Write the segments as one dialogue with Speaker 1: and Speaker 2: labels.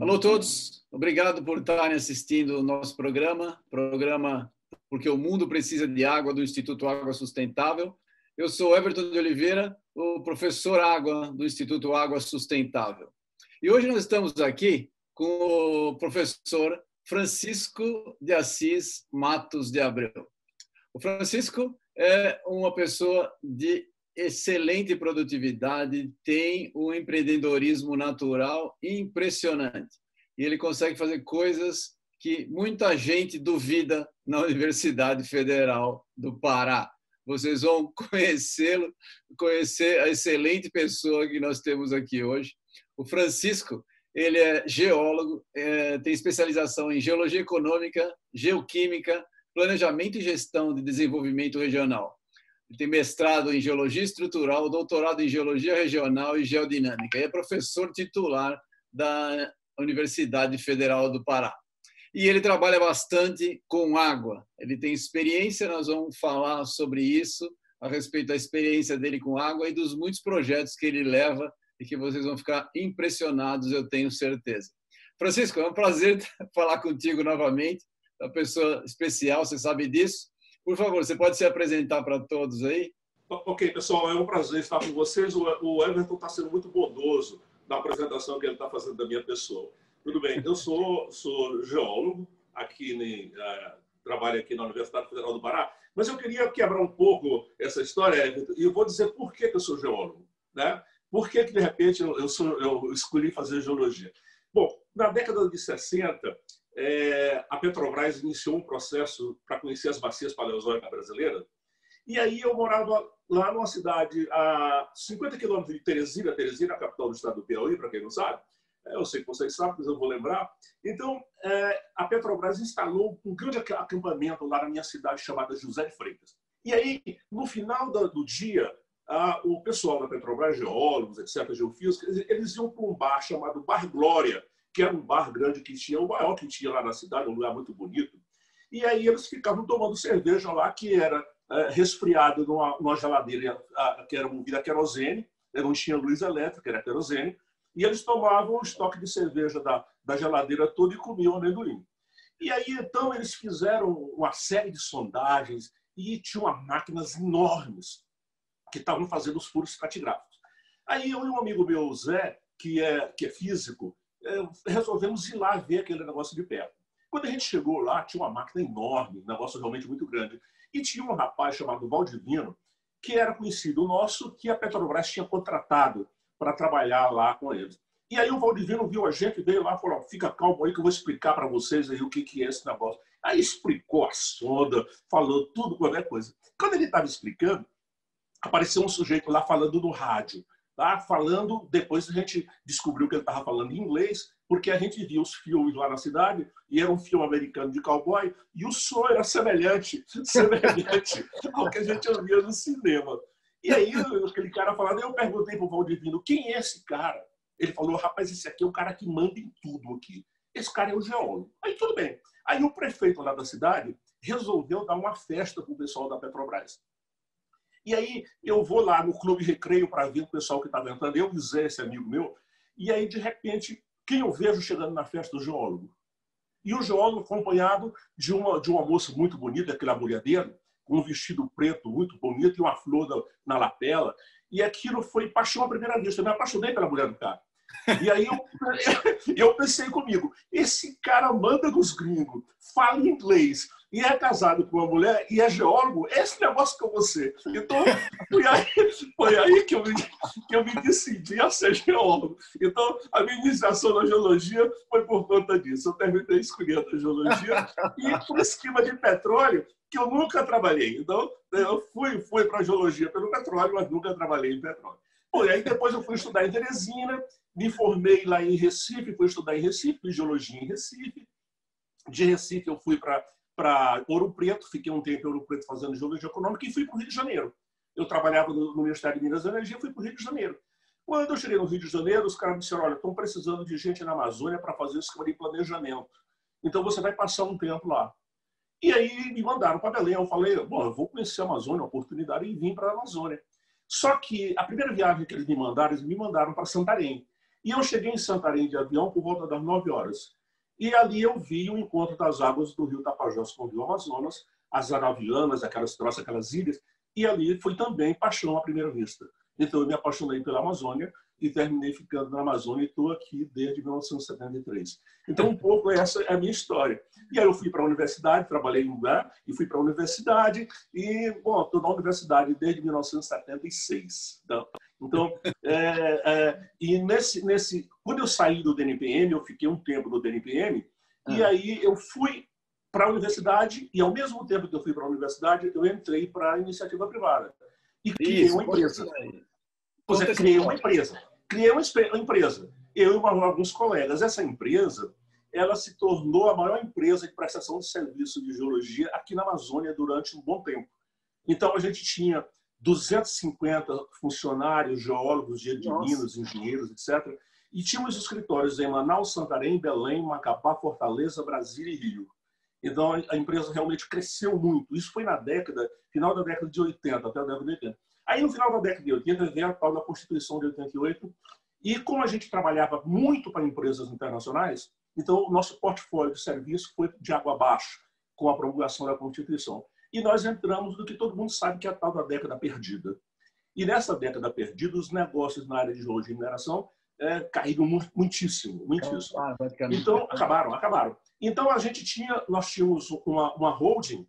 Speaker 1: Alô a todos, obrigado por estarem assistindo o nosso programa, programa Porque o Mundo Precisa de Água, do Instituto Água Sustentável. Eu sou Everton de Oliveira, o professor Água do Instituto Água Sustentável. E hoje nós estamos aqui com o professor Francisco de Assis Matos de Abreu. O Francisco é uma pessoa de excelente produtividade, tem um empreendedorismo natural impressionante. E ele consegue fazer coisas que muita gente duvida na Universidade Federal do Pará. Vocês vão conhecê-lo, conhecer a excelente pessoa que nós temos aqui hoje. O Francisco ele é geólogo, é, tem especialização em geologia econômica, geoquímica, planejamento e gestão de desenvolvimento regional. Ele tem mestrado em geologia estrutural, doutorado em geologia regional e geodinâmica. E é professor titular da Universidade Federal do Pará. E ele trabalha bastante com água. Ele tem experiência, nós vamos falar sobre isso, a respeito da experiência dele com água e dos muitos projetos que ele leva e que vocês vão ficar impressionados, eu tenho certeza. Francisco, é um prazer falar contigo novamente, uma pessoa especial, você sabe disso. Por favor, você pode se apresentar para todos aí?
Speaker 2: Ok, pessoal, é um prazer estar com vocês. O Everton está sendo muito bondoso na apresentação que ele está fazendo da minha pessoa. Tudo bem, eu sou, sou geólogo, aqui uh, trabalho aqui na Universidade Federal do Pará, mas eu queria quebrar um pouco essa história, Everton, e eu vou dizer por que, que eu sou geólogo. Né? Por que, que de repente, eu, sou, eu escolhi fazer geologia? Bom, na década de 60, é, a Petrobras iniciou um processo para conhecer as bacias paleozoicas brasileiras. E aí eu morava lá numa cidade a 50 quilômetros de Teresina, Teresina, a capital do estado do Piauí, para quem não sabe. É, eu sei que vocês sabem, mas eu vou lembrar. Então, é, a Petrobras instalou um grande acampamento lá na minha cidade chamada José de Freitas. E aí, no final do dia, o pessoal da Petrobras, geólogos, etc., geofísicos, eles iam para um bar chamado Bar Glória, que era um bar grande que tinha, o maior que tinha lá na cidade, um lugar muito bonito. E aí eles ficavam tomando cerveja lá, que era é, numa, numa geladeira que era movida a querosene, não tinha luz elétrica, era querosene, e eles tomavam o estoque de cerveja da, da geladeira toda e comiam amendoim. E aí, então, eles fizeram uma série de sondagens e tinham máquinas enormes que estavam fazendo os furos estratigráficos. Aí eu e um amigo meu, Zé, que é, que é físico, resolvemos ir lá ver aquele negócio de perto. Quando a gente chegou lá, tinha uma máquina enorme, um negócio realmente muito grande. E tinha um rapaz chamado Valdivino, que era conhecido nosso, que a Petrobras tinha contratado para trabalhar lá com eles. E aí o Valdivino viu a gente, veio lá e falou: fica calmo aí que eu vou explicar para vocês aí o que, que é esse negócio. Aí explicou a sonda, falou tudo, qualquer coisa. Quando ele estava explicando, apareceu um sujeito lá falando no rádio. Tá? Falando, depois a gente descobriu que ele estava falando em inglês, porque a gente via os filmes lá na cidade, e era um filme americano de cowboy, e o som era semelhante, semelhante ao que a gente ouvia no cinema. E aí, aquele cara falando, eu perguntei para o Valdivino, quem é esse cara? Ele falou, rapaz, esse aqui é o cara que manda em tudo aqui. Esse cara é o geólogo. Aí tudo bem. Aí o prefeito lá da cidade resolveu dar uma festa para o pessoal da Petrobras. E aí eu vou lá no clube recreio para ver o pessoal que estava entrando, eu e Zé, esse amigo meu, e aí de repente, quem eu vejo chegando na festa? O geólogo. E o geólogo acompanhado de uma, de uma moça muito bonita, aquela mulher dele, com um vestido preto muito bonito e uma flor na, lapela. E aquilo foi paixão à primeira vista. Eu me apaixonei pela mulher do cara. E aí eu, eu pensei comigo, esse cara manda dos gringos, fala inglês, e é casado com uma mulher e é geólogo, esse negócio com você. Então, foi aí, foi aí que, eu me, que eu me decidi a ser geólogo. Então, a minha iniciação na geologia foi por conta disso. Eu terminei escolhendo a geologia e por esquema de petróleo, que eu nunca trabalhei. Então, eu fui, fui para a geologia pelo petróleo, mas nunca trabalhei em petróleo. Bom, aí depois eu fui estudar em Teresina, me formei lá em Recife, fui estudar em Recife, fiz geologia em Recife. De Recife eu fui para para Ouro Preto, fiquei um tempo em Ouro Preto fazendo geologia econômica e fui para o Rio de Janeiro. Eu trabalhava no, Ministério de Minas e Energia, fui para o Rio de Janeiro. Quando eu cheguei no Rio de Janeiro, os caras me disseram: olha, estão precisando de gente na Amazônia para fazer esquema de planejamento. Então você vai passar um tempo lá. E aí me mandaram para Belém. Eu falei, bom, eu vou conhecer a Amazônia, a oportunidade, e vim para a Amazônia. Só que a primeira viagem que eles me mandaram, eles me mandaram para Santarém. E eu cheguei em Santarém de avião por volta das 9 horas. E ali eu vi o encontro das águas do rio Tapajós com o rio Amazonas, as Aravianas, aquelas troças, aquelas ilhas. E ali foi também paixão à primeira vista. Então eu me apaixonei pela Amazônia e terminei ficando na Amazônia e estou aqui desde 1973. Então, um pouco essa é a minha história. E aí eu fui para a universidade, trabalhei em lugar e fui para a universidade e, bom, estou na universidade desde 1976. Então, então é, é, e nesse, nesse, quando eu saí do DNPM, eu fiquei um tempo no DNPM e ah. aí eu fui para a universidade e, ao mesmo tempo que eu fui para a universidade, eu entrei para a iniciativa privada e criei Isso, uma empresa. Você criei uma empresa. Criei uma empresa. Eu e alguns colegas. Essa empresa ela se tornou a maior empresa de prestação de serviço de geologia aqui na Amazônia durante um bom tempo. Então, a gente tinha 250 funcionários, geólogos de Minas, engenheiros, etc. E tínhamos escritórios em Manaus, Santarém, Belém, Macapá, Fortaleza, Brasília e Rio. Então, a empresa realmente cresceu muito. Isso foi na década, final da década de 80, até a década de 80. Aí, no final da década de 80, veio a tal da Constituição de 88. E como a gente trabalhava muito para empresas internacionais, então o nosso portfólio de serviço foi de água abaixo com a promulgação da Constituição. E nós entramos no que todo mundo sabe que é a tal da década perdida. E nessa década perdida, os negócios na área de geologia e mineração é, caíram muitíssimo, muitíssimo. Então, acabaram, acabaram. Então, a gente tinha, nós tínhamos uma, uma holding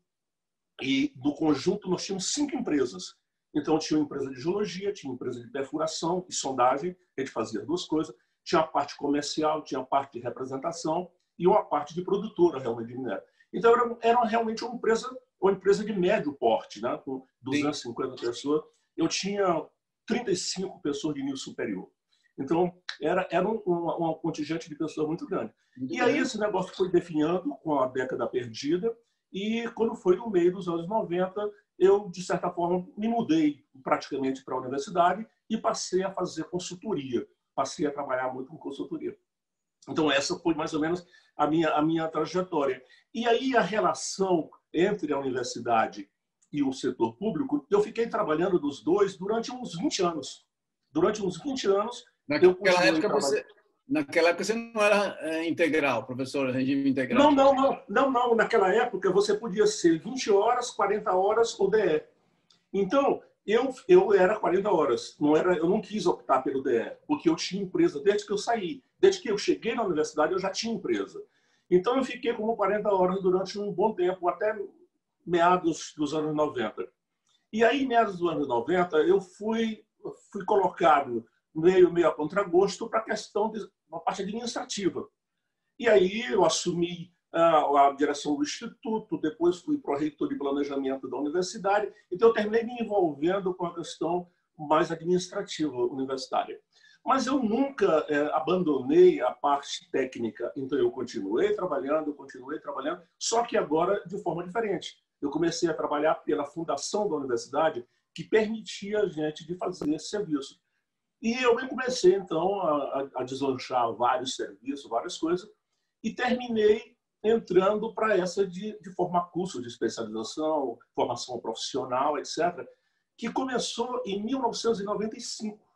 Speaker 2: e do conjunto nós tínhamos cinco empresas. Então, tinha uma empresa de geologia, tinha uma empresa de perfuração e sondagem, a gente fazia duas coisas. Tinha a parte comercial, tinha a parte de representação e uma parte de produtora realmente de minério. Então, era, era realmente uma empresa, uma empresa de médio porte, né? com 250 Sim. pessoas. Eu tinha 35 pessoas de nível superior. Então, era, era um, um, um contingente de pessoas muito grande. Muito e aí, esse negócio foi definhando com a década perdida. E quando foi no meio dos anos 90, eu, de certa forma, me mudei praticamente para a universidade e passei a fazer consultoria. Passei a trabalhar muito com consultoria. Então, essa foi mais ou menos a minha, a minha trajetória. E aí, a relação entre a universidade e o setor público, eu fiquei trabalhando dos dois durante uns 20 anos. Durante uns 20 anos,
Speaker 1: Naquela época, você, naquela época você não era é, integral, professor, regime integral?
Speaker 2: Não, não, não, não, não. Naquela época você podia ser 20 horas, 40 horas ou DE. Então, eu, eu era 40 horas. Não era, eu não quis optar pelo DE, porque eu tinha empresa desde que eu saí. Desde que eu cheguei na universidade, eu já tinha empresa. Então, eu fiquei como 40 horas durante um bom tempo, até meados dos anos 90. E aí, meados dos anos 90, eu fui, fui colocado meio, meio a contragosto para a questão de uma parte administrativa. E aí eu assumi a, a direção do instituto, depois fui pró-reitor de planejamento da universidade, então eu terminei me envolvendo com a questão mais administrativa universitária. Mas eu nunca é, abandonei a parte técnica, então eu continuei trabalhando, continuei trabalhando, só que agora de forma diferente. Eu comecei a trabalhar pela fundação da universidade, que permitia a gente de fazer esse serviço. E eu comecei, então, a, a deslanchar vários serviços, várias coisas, e terminei entrando para essa de, de formar curso de especialização, formação profissional, etc., que começou em 1995.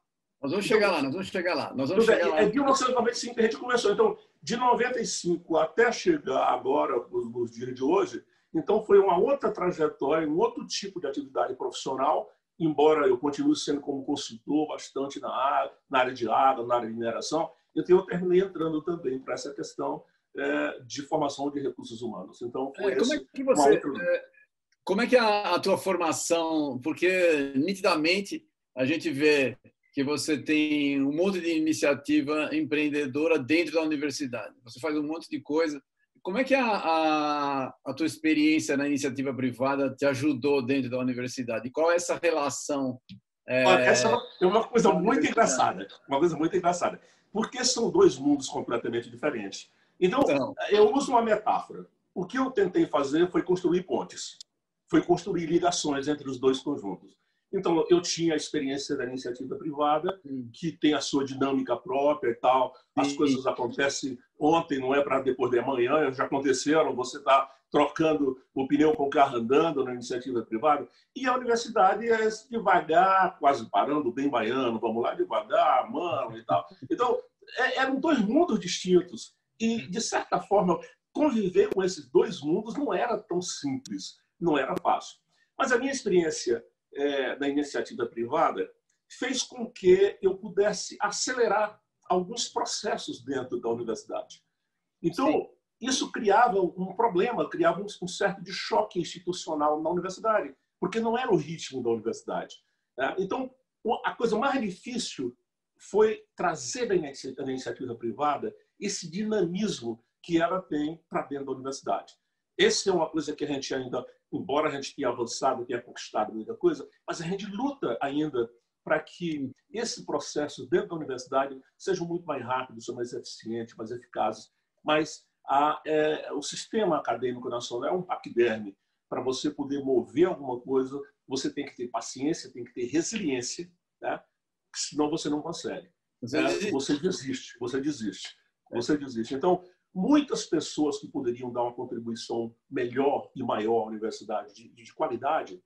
Speaker 1: Nós vamos chegar lá, nós vamos chegar lá. Nós vamos chegar
Speaker 2: lá. É 1995 que a gente começou. Então, de 95 até chegar agora, nos, dias de hoje, então foi uma outra trajetória, um outro tipo de atividade profissional embora eu continue sendo como consultor bastante na área, na área de água, na área de mineração, então eu terminei entrando também para essa questão é, de formação de recursos humanos. Então,
Speaker 1: foi é, como é que você, é, como é que a, a tua formação, porque nitidamente a gente vê que você tem um monte de iniciativa empreendedora dentro da universidade. Você faz um monte de coisa como é que a, a, a, tua experiência na iniciativa privada te ajudou dentro da universidade? E qual é essa relação?
Speaker 2: É... Essa é uma coisa muito engraçada. Uma coisa muito engraçada. Porque são dois mundos completamente diferentes. Então, então, eu uso uma metáfora. O que eu tentei fazer foi construir pontes. Foi construir ligações entre os dois conjuntos. Então, eu tinha a experiência da iniciativa privada, que tem a sua dinâmica própria e tal. As coisas acontecem ontem, não é para depois de amanhã, já aconteceram. Você está trocando o pneu com o carro andando na iniciativa privada. E a universidade é devagar, quase parando, bem baiano, vamos lá devagar, mano e tal. Então, é, eram dois mundos distintos. E, de certa forma, conviver com esses dois mundos não era tão simples, não era fácil. Mas a minha experiência é, da iniciativa privada fez com que eu pudesse acelerar alguns processos dentro da universidade. Então, Sim. isso criava um problema, criava um certo de choque institucional na universidade, porque não era o ritmo da universidade. Né? Então, a coisa mais difícil foi trazer da iniciativa privada esse dinamismo que ela tem para dentro da universidade. Essa é uma coisa que a gente ainda, embora a gente tenha avançado, tenha conquistado muita coisa, mas a gente luta ainda para que esse processo dentro da universidade seja muito mais rápido, seja mais eficiente, mais eficaz. Mas a, é, o sistema acadêmico nacional é um paquiderme. Para você poder mover alguma coisa, você tem que ter paciência, tem que ter resiliência, né? senão você não consegue. Você, é, você desiste, você desiste, você desiste. Então, muitas pessoas que poderiam dar uma contribuição melhor e maior à universidade, de, de qualidade,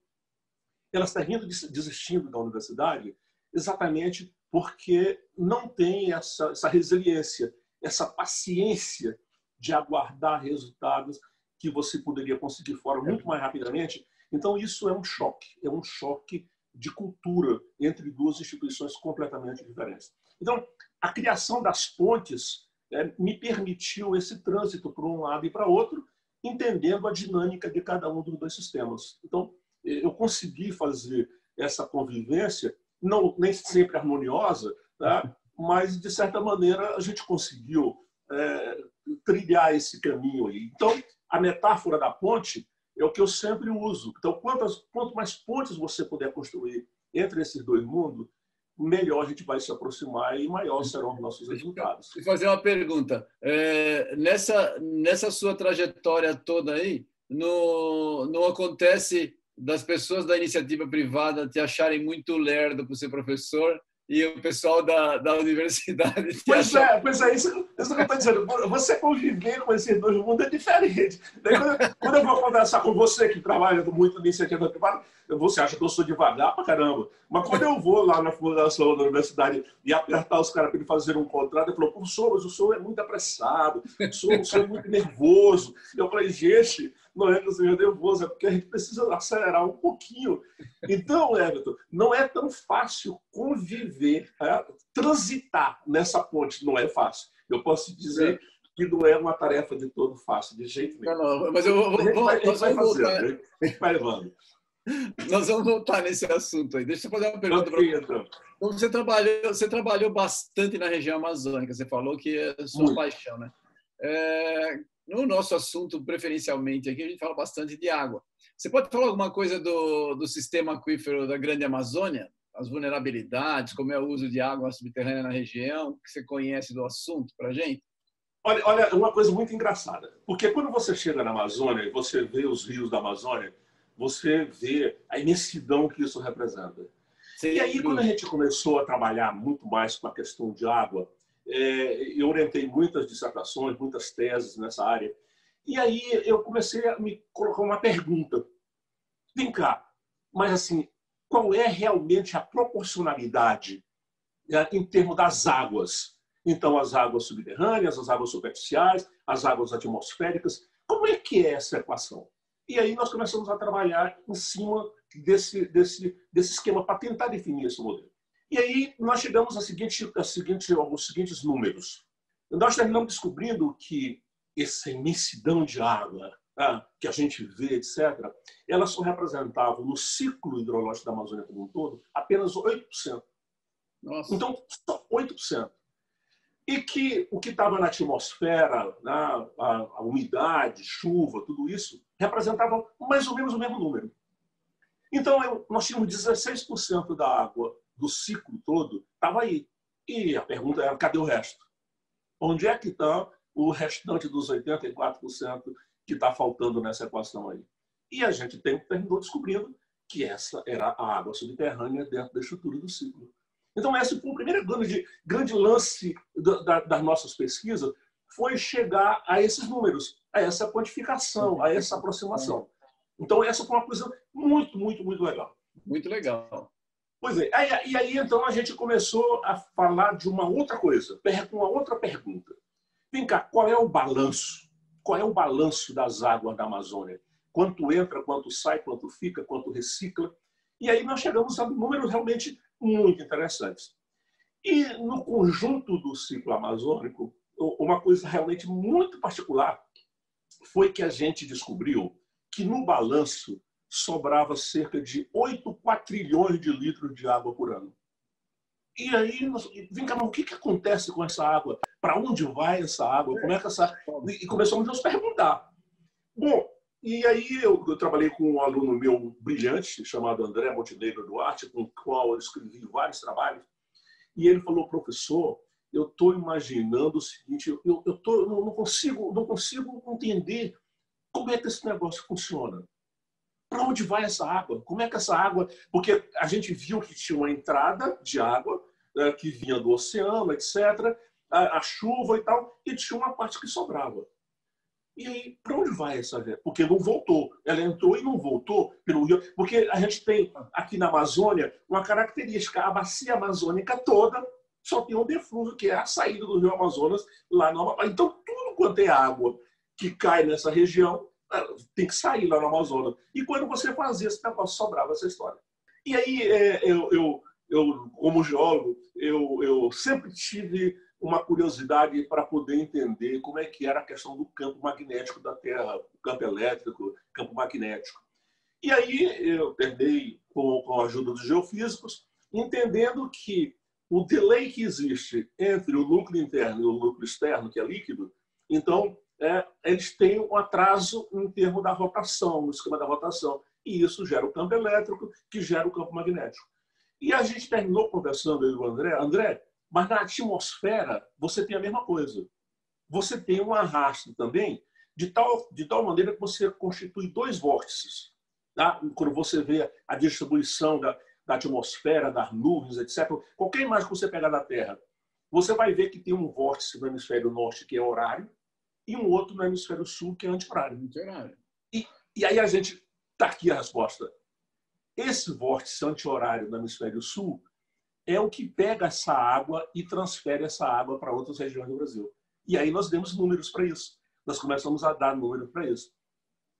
Speaker 2: elas estão rindo, desistindo da universidade exatamente porque não tem essa, essa resiliência, essa paciência de aguardar resultados que você poderia conseguir fora muito mais rapidamente. Então, isso é um choque, é um choque de cultura entre duas instituições completamente diferentes. Então, a criação das pontes é, me permitiu esse trânsito para um lado e para outro, entendendo a dinâmica de cada um dos dois sistemas. Então, eu consegui fazer essa convivência, não nem sempre harmoniosa, tá? mas de certa maneira a gente conseguiu é, trilhar esse caminho aí. Então, a metáfora da ponte é o que eu sempre uso. Então, quantas, quanto mais pontes você puder construir entre esses dois mundos, melhor a gente vai se aproximar e maior serão os nossos resultados.
Speaker 1: Vou fazer uma pergunta. É, nessa, nessa sua trajetória toda aí, no, não acontece das pessoas da iniciativa privada te acharem muito lerdo para ser professor e o pessoal da, da universidade.
Speaker 2: Pois é, pois é, isso, isso que eu estou dizendo. Você conviver com esses dois mundos é diferente. Quando, quando, eu vou conversar com você que trabalha muito na iniciativa privada, você acha que eu sou devagar pra caramba. Mas quando eu vou lá na fundação da universidade e apertar os caras para ele fazer um contrato, ele falou, professor, mas o senhor é muito apressado, o senhor, o senhor é muito nervoso. Eu falei, gente, não é que o senhor é nervoso, é porque a gente precisa acelerar um pouquinho. Então, Everton, não é tão fácil conviver, é, transitar nessa ponte, não é fácil. Eu posso dizer é. que não é uma tarefa de todo fácil, de jeito nenhum. Não, não, mas eu vou, vai, fazer, né? a gente vai levando.
Speaker 1: Nós vamos voltar nesse assunto aí. Deixa eu fazer uma pergunta para você. Então. Você trabalhou, você trabalhou bastante na região amazônica. Você falou que é sua Muito. paixão, né? É, no nosso assunto, preferencialmente aqui, a gente fala bastante de água. Você pode falar alguma coisa do, do sistema aquífero da Grande Amazônia? As vulnerabilidades, como é o uso de água subterrânea na região, que você conhece do assunto para a gente?
Speaker 2: Olha, olha, uma coisa muito engraçada. Porque quando você chega na Amazônia e você vê os rios da Amazônia, você vê a imensidão que isso representa. Sim. E aí, quando a gente começou a trabalhar muito mais com a questão de água, eu orientei muitas dissertações, muitas teses nessa área. E aí eu comecei a me colocar uma pergunta. Vem cá, mas assim, qual é realmente a proporcionalidade né, em termos das águas? Então, as águas subterrâneas, as águas superficiais, as águas atmosféricas, como é que é essa equação? E aí nós começamos a trabalhar em cima desse, desse, desse esquema para tentar definir esse modelo. E aí nós chegamos a seguinte, a seguinte, aos seguintes números. Nós terminamos descobrindo que essa imensidão de água tá, que a gente vê, etc., ela só representava no ciclo hidrológico da Amazônia como um todo apenas 8%. Nossa. Então, só 8% e que o que estava na atmosfera, né, a, a, umidade, chuva, tudo isso, representava mais ou menos o mesmo número. Então, eu, nós tínhamos 16% da água do ciclo todo, estava aí. E a pergunta era, cadê o resto? Onde é que está o restante dos 84% que está faltando nessa equação aí? E a gente tem, terminou descobrindo que essa era a água subterrânea dentro da estrutura do ciclo. Então, esse foi o primeiro grande, grande lance da, da, das nossas pesquisas, foi chegar a esses números, a essa quantificação, a essa aproximação. Então, essa foi uma coisa muito, muito, muito legal.
Speaker 1: Muito legal.
Speaker 2: Pois é. E aí, então, a gente começou a falar de uma outra coisa, uma outra pergunta. Vem cá, qual é o balanço? Qual é o balanço das águas da Amazônia? Quanto entra, quanto sai, quanto fica, quanto recicla? E aí nós chegamos a números realmente muito interessantes. E no conjunto do ciclo amazônico, uma coisa realmente muito particular foi que a gente descobriu que no balanço sobrava cerca de 8 quatrilhões de litros de água por ano. E aí, vem cá, mas o que, que acontece com essa água? Para onde vai essa água? Como é que essa. E começamos a nos perguntar. Bom, e aí eu, eu, trabalhei com um aluno meu brilhante, chamado André Montenegro Duarte, com o qual eu escrevi vários trabalhos. E ele falou, professor, eu estou imaginando o seguinte, eu, eu, tô, eu não, consigo, não consigo entender como é que esse negócio funciona. Para onde vai essa água? Como é que essa água. Porque a gente viu que tinha uma entrada de água né, que vinha do oceano, etc., a, a, chuva e tal, e tinha uma parte que sobrava. E aí, para onde vai essa água? Porque não voltou. Ela entrou e não voltou pelo rio. Porque a gente tem aqui na Amazônia uma característica: a bacia amazônica toda só tem um defluso, que é a saída do rio Amazonas lá no. Então, tudo quanto é água que cai nessa região tem que sair lá no Amazonas. E quando você fazia esse negócio, sobrava essa história. E aí, é, eu, eu, eu, como geólogo, eu, eu sempre tive uma curiosidade para poder entender como é que era a questão do campo magnético da Terra, o campo elétrico, campo magnético. E aí eu terminei com, com a ajuda dos geofísicos, entendendo que o delay que existe entre o núcleo interno e o núcleo externo, que é líquido, então é, eles têm um atraso em termos da rotação, no esquema da rotação. E isso gera o campo elétrico, que gera o campo magnético. E a gente terminou conversando aí com o André. André, mas na atmosfera você tem a mesma coisa. Você tem um arrasto também, de tal, de tal maneira que você constitui dois vórtices. Tá? Quando você vê a distribuição da, da atmosfera, das nuvens, etc. Qualquer imagem que você pegar da Terra, você vai ver que tem um vórtice no hemisfério norte que é horário, e um outro no hemisfério sul, que é anti-horário. E, e aí a gente está aqui a resposta. Esse vórtice anti-horário no hemisfério sul é o que pega essa água e transfere essa água para outras regiões do Brasil. E aí nós demos números para isso. Nós começamos a dar números para isso.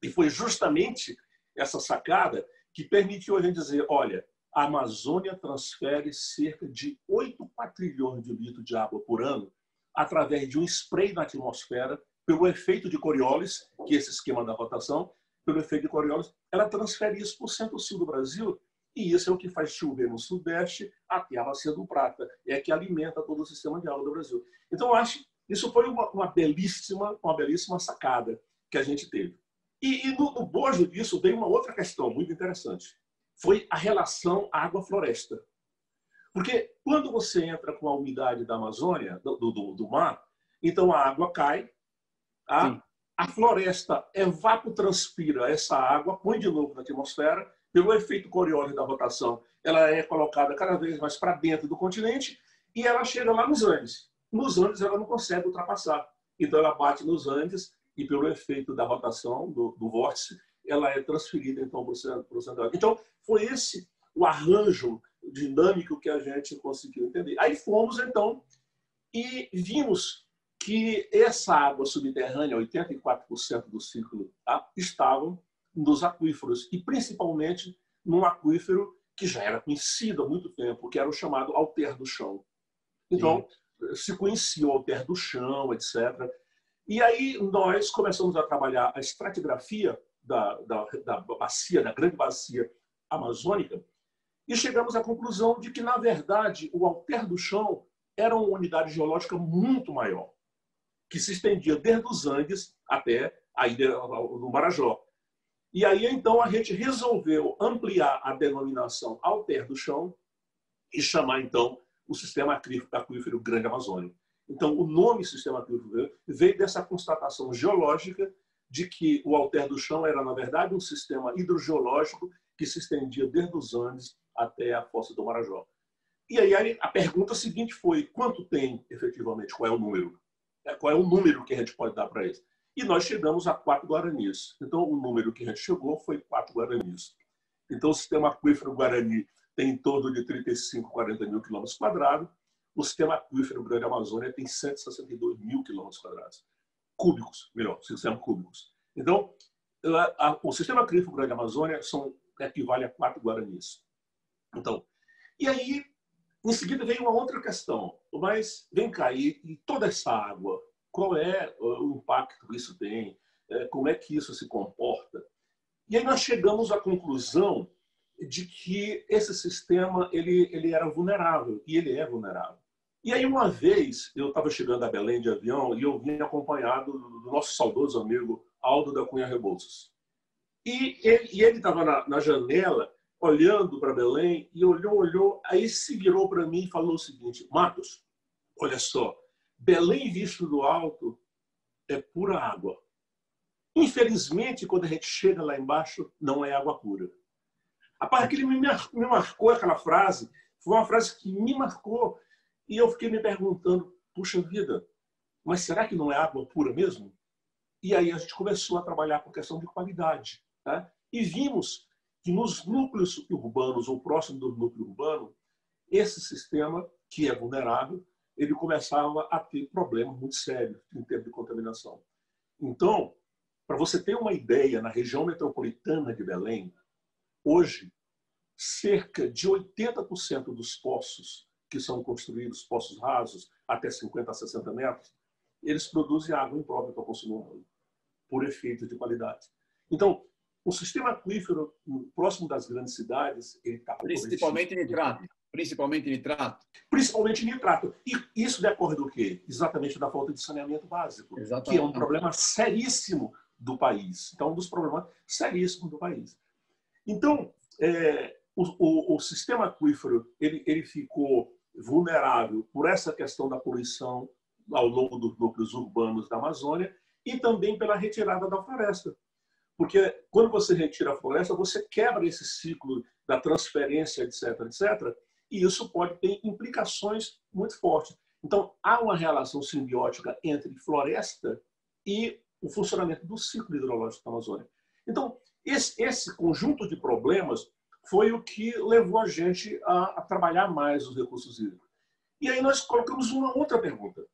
Speaker 2: E foi justamente essa sacada que permitiu a gente dizer, olha, a Amazônia transfere cerca de 8 quatrilhões de litros de água por ano através de um spray na atmosfera pelo efeito de Coriolis, que é esse esquema da rotação, pelo efeito de Coriolis, ela transfere isso para o centro-sul do Brasil, e isso é o que faz chover no sudeste até a bacia do Prata, é que alimenta todo o sistema de água do Brasil. Então, eu acho isso foi uma, uma belíssima, uma belíssima sacada que a gente teve. E, e no, no bojo disso veio uma outra questão muito interessante. Foi a relação água-floresta. Porque quando você entra com a umidade da Amazônia, do, do, do mar, então a água cai, a, a floresta evapotranspira essa água, põe de novo na atmosfera, pelo efeito Coriolis da rotação, ela é colocada cada vez mais para dentro do continente e ela chega lá nos Andes. Nos Andes ela não consegue ultrapassar. Então ela bate nos Andes e pelo efeito da rotação do, do vórtice, ela é transferida então para o centro. Então foi esse o arranjo dinâmico que a gente conseguiu entender. Aí fomos então e vimos que essa água subterrânea, 84% do ciclo, tá, estavam nos aquíferos, e principalmente num aquífero que já era conhecido há muito tempo, que era o chamado alter do chão. Então, Sim. se conhecia o alter do chão, etc. E aí nós começamos a trabalhar a estratigrafia da, da, da bacia, da grande bacia amazônica, e chegamos à conclusão de que, na verdade, o alter do chão era uma unidade geológica muito maior que se estendia desde os Andes até a ilha do Marajó. E aí, então, a gente resolveu ampliar a denominação alter do chão e chamar, então, o sistema aquífero Grande Amazônia. Então, o nome sistema aquífero veio dessa constatação geológica de que o alter do chão era, na verdade, um sistema hidrogeológico que se estendia desde os Andes até a fossa do Marajó. E aí a pergunta seguinte foi: quanto tem efetivamente? Qual é o número? É, qual é o número que a gente pode dar para eles? E nós chegamos a quatro guaranis. Então, o número que a gente chegou foi quatro guaranis. Então, o sistema aquífero Guarani tem em torno de 35, 40 mil quilômetros quadrados. O sistema aquífero Grande Amazônia tem 162 mil quilômetros quadrados. Cúbicos, melhor, sistema cúbicos. Então, o sistema aquífero Grande Amazônia são, equivale a quatro guaranis. Então, e aí, em seguida veio uma outra questão. Mas, vem cá, e, e toda essa água, qual é o impacto que isso tem? É, como é que isso se comporta? E aí nós chegamos à conclusão de que esse sistema ele, ele era vulnerável, e ele é vulnerável. E aí, uma vez, eu estava chegando a Belém de avião e eu vim acompanhado do nosso saudoso amigo Aldo da Cunha Rebouças. E ele estava na, na janela, olhando para Belém, e olhou, olhou, aí se virou para mim e falou o seguinte: Marcos, olha só, Belém visto do alto é pura água. Infelizmente, quando a gente chega lá embaixo, não é água pura. A parte que ele me marcou aquela frase, foi uma frase que me marcou. E eu fiquei me perguntando, puxa vida, mas será que não é água pura mesmo? E aí a gente começou a trabalhar com questão de qualidade. Tá? E vimos que nos núcleos urbanos ou próximo do núcleo urbano, esse sistema, que é vulnerável, ele começava a ter problemas muito sérios em termos de contaminação. Então, para você ter uma ideia, na região metropolitana de Belém, hoje, cerca de 80% dos poços que são construídos, poços rasos, até 50 a 60 metros, eles produzem água imprópria para consumo humano, por efeito de qualidade. Então, o sistema aquífero próximo das grandes cidades, ele está
Speaker 1: principalmente nitrato, principalmente nitrato,
Speaker 2: principalmente nitrato. E isso decorre do quê? Exatamente da falta de saneamento básico, Exatamente. que é um problema seríssimo do país. Então, um dos problemas seríssimos do país. Então, é, o, o, o, sistema aquífero ele, ele ficou vulnerável por essa questão da poluição ao longo dos núcleos urbanos da Amazônia e também pela retirada da floresta. Porque quando você retira a floresta, você quebra esse ciclo da transferência, etc., etc., e isso pode ter implicações muito fortes. Então, há uma relação simbiótica entre floresta e o funcionamento do ciclo hidrológico da Amazônia. Então, esse, esse conjunto de problemas foi o que levou a gente a, a trabalhar mais os recursos hídricos. E aí nós colocamos uma outra pergunta.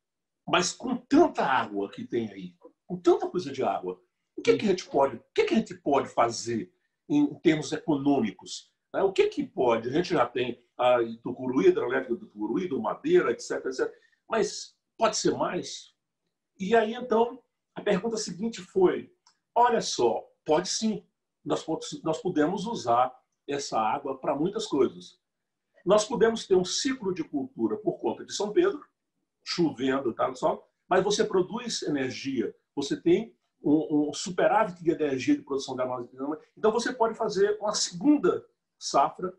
Speaker 2: Mas com tanta água que tem aí, com tanta coisa de água, o que, que a gente pode, o que, que a gente pode fazer em termos econômicos? Né? O que, que pode? A gente já tem a Tucuruí, hidrelétrica do Tucuruí, do Madeira, etc, etc. Mas pode ser mais? E aí, então, a pergunta seguinte foi: olha só, pode sim. Nós, nós podemos usar essa água para muitas coisas. Nós podemos ter um ciclo de cultura por conta de São Pedro, chovendo, tá, só, mas você produz energia, você tem um, um superávit de energia de produção da Amazônia. Então você pode fazer uma segunda safra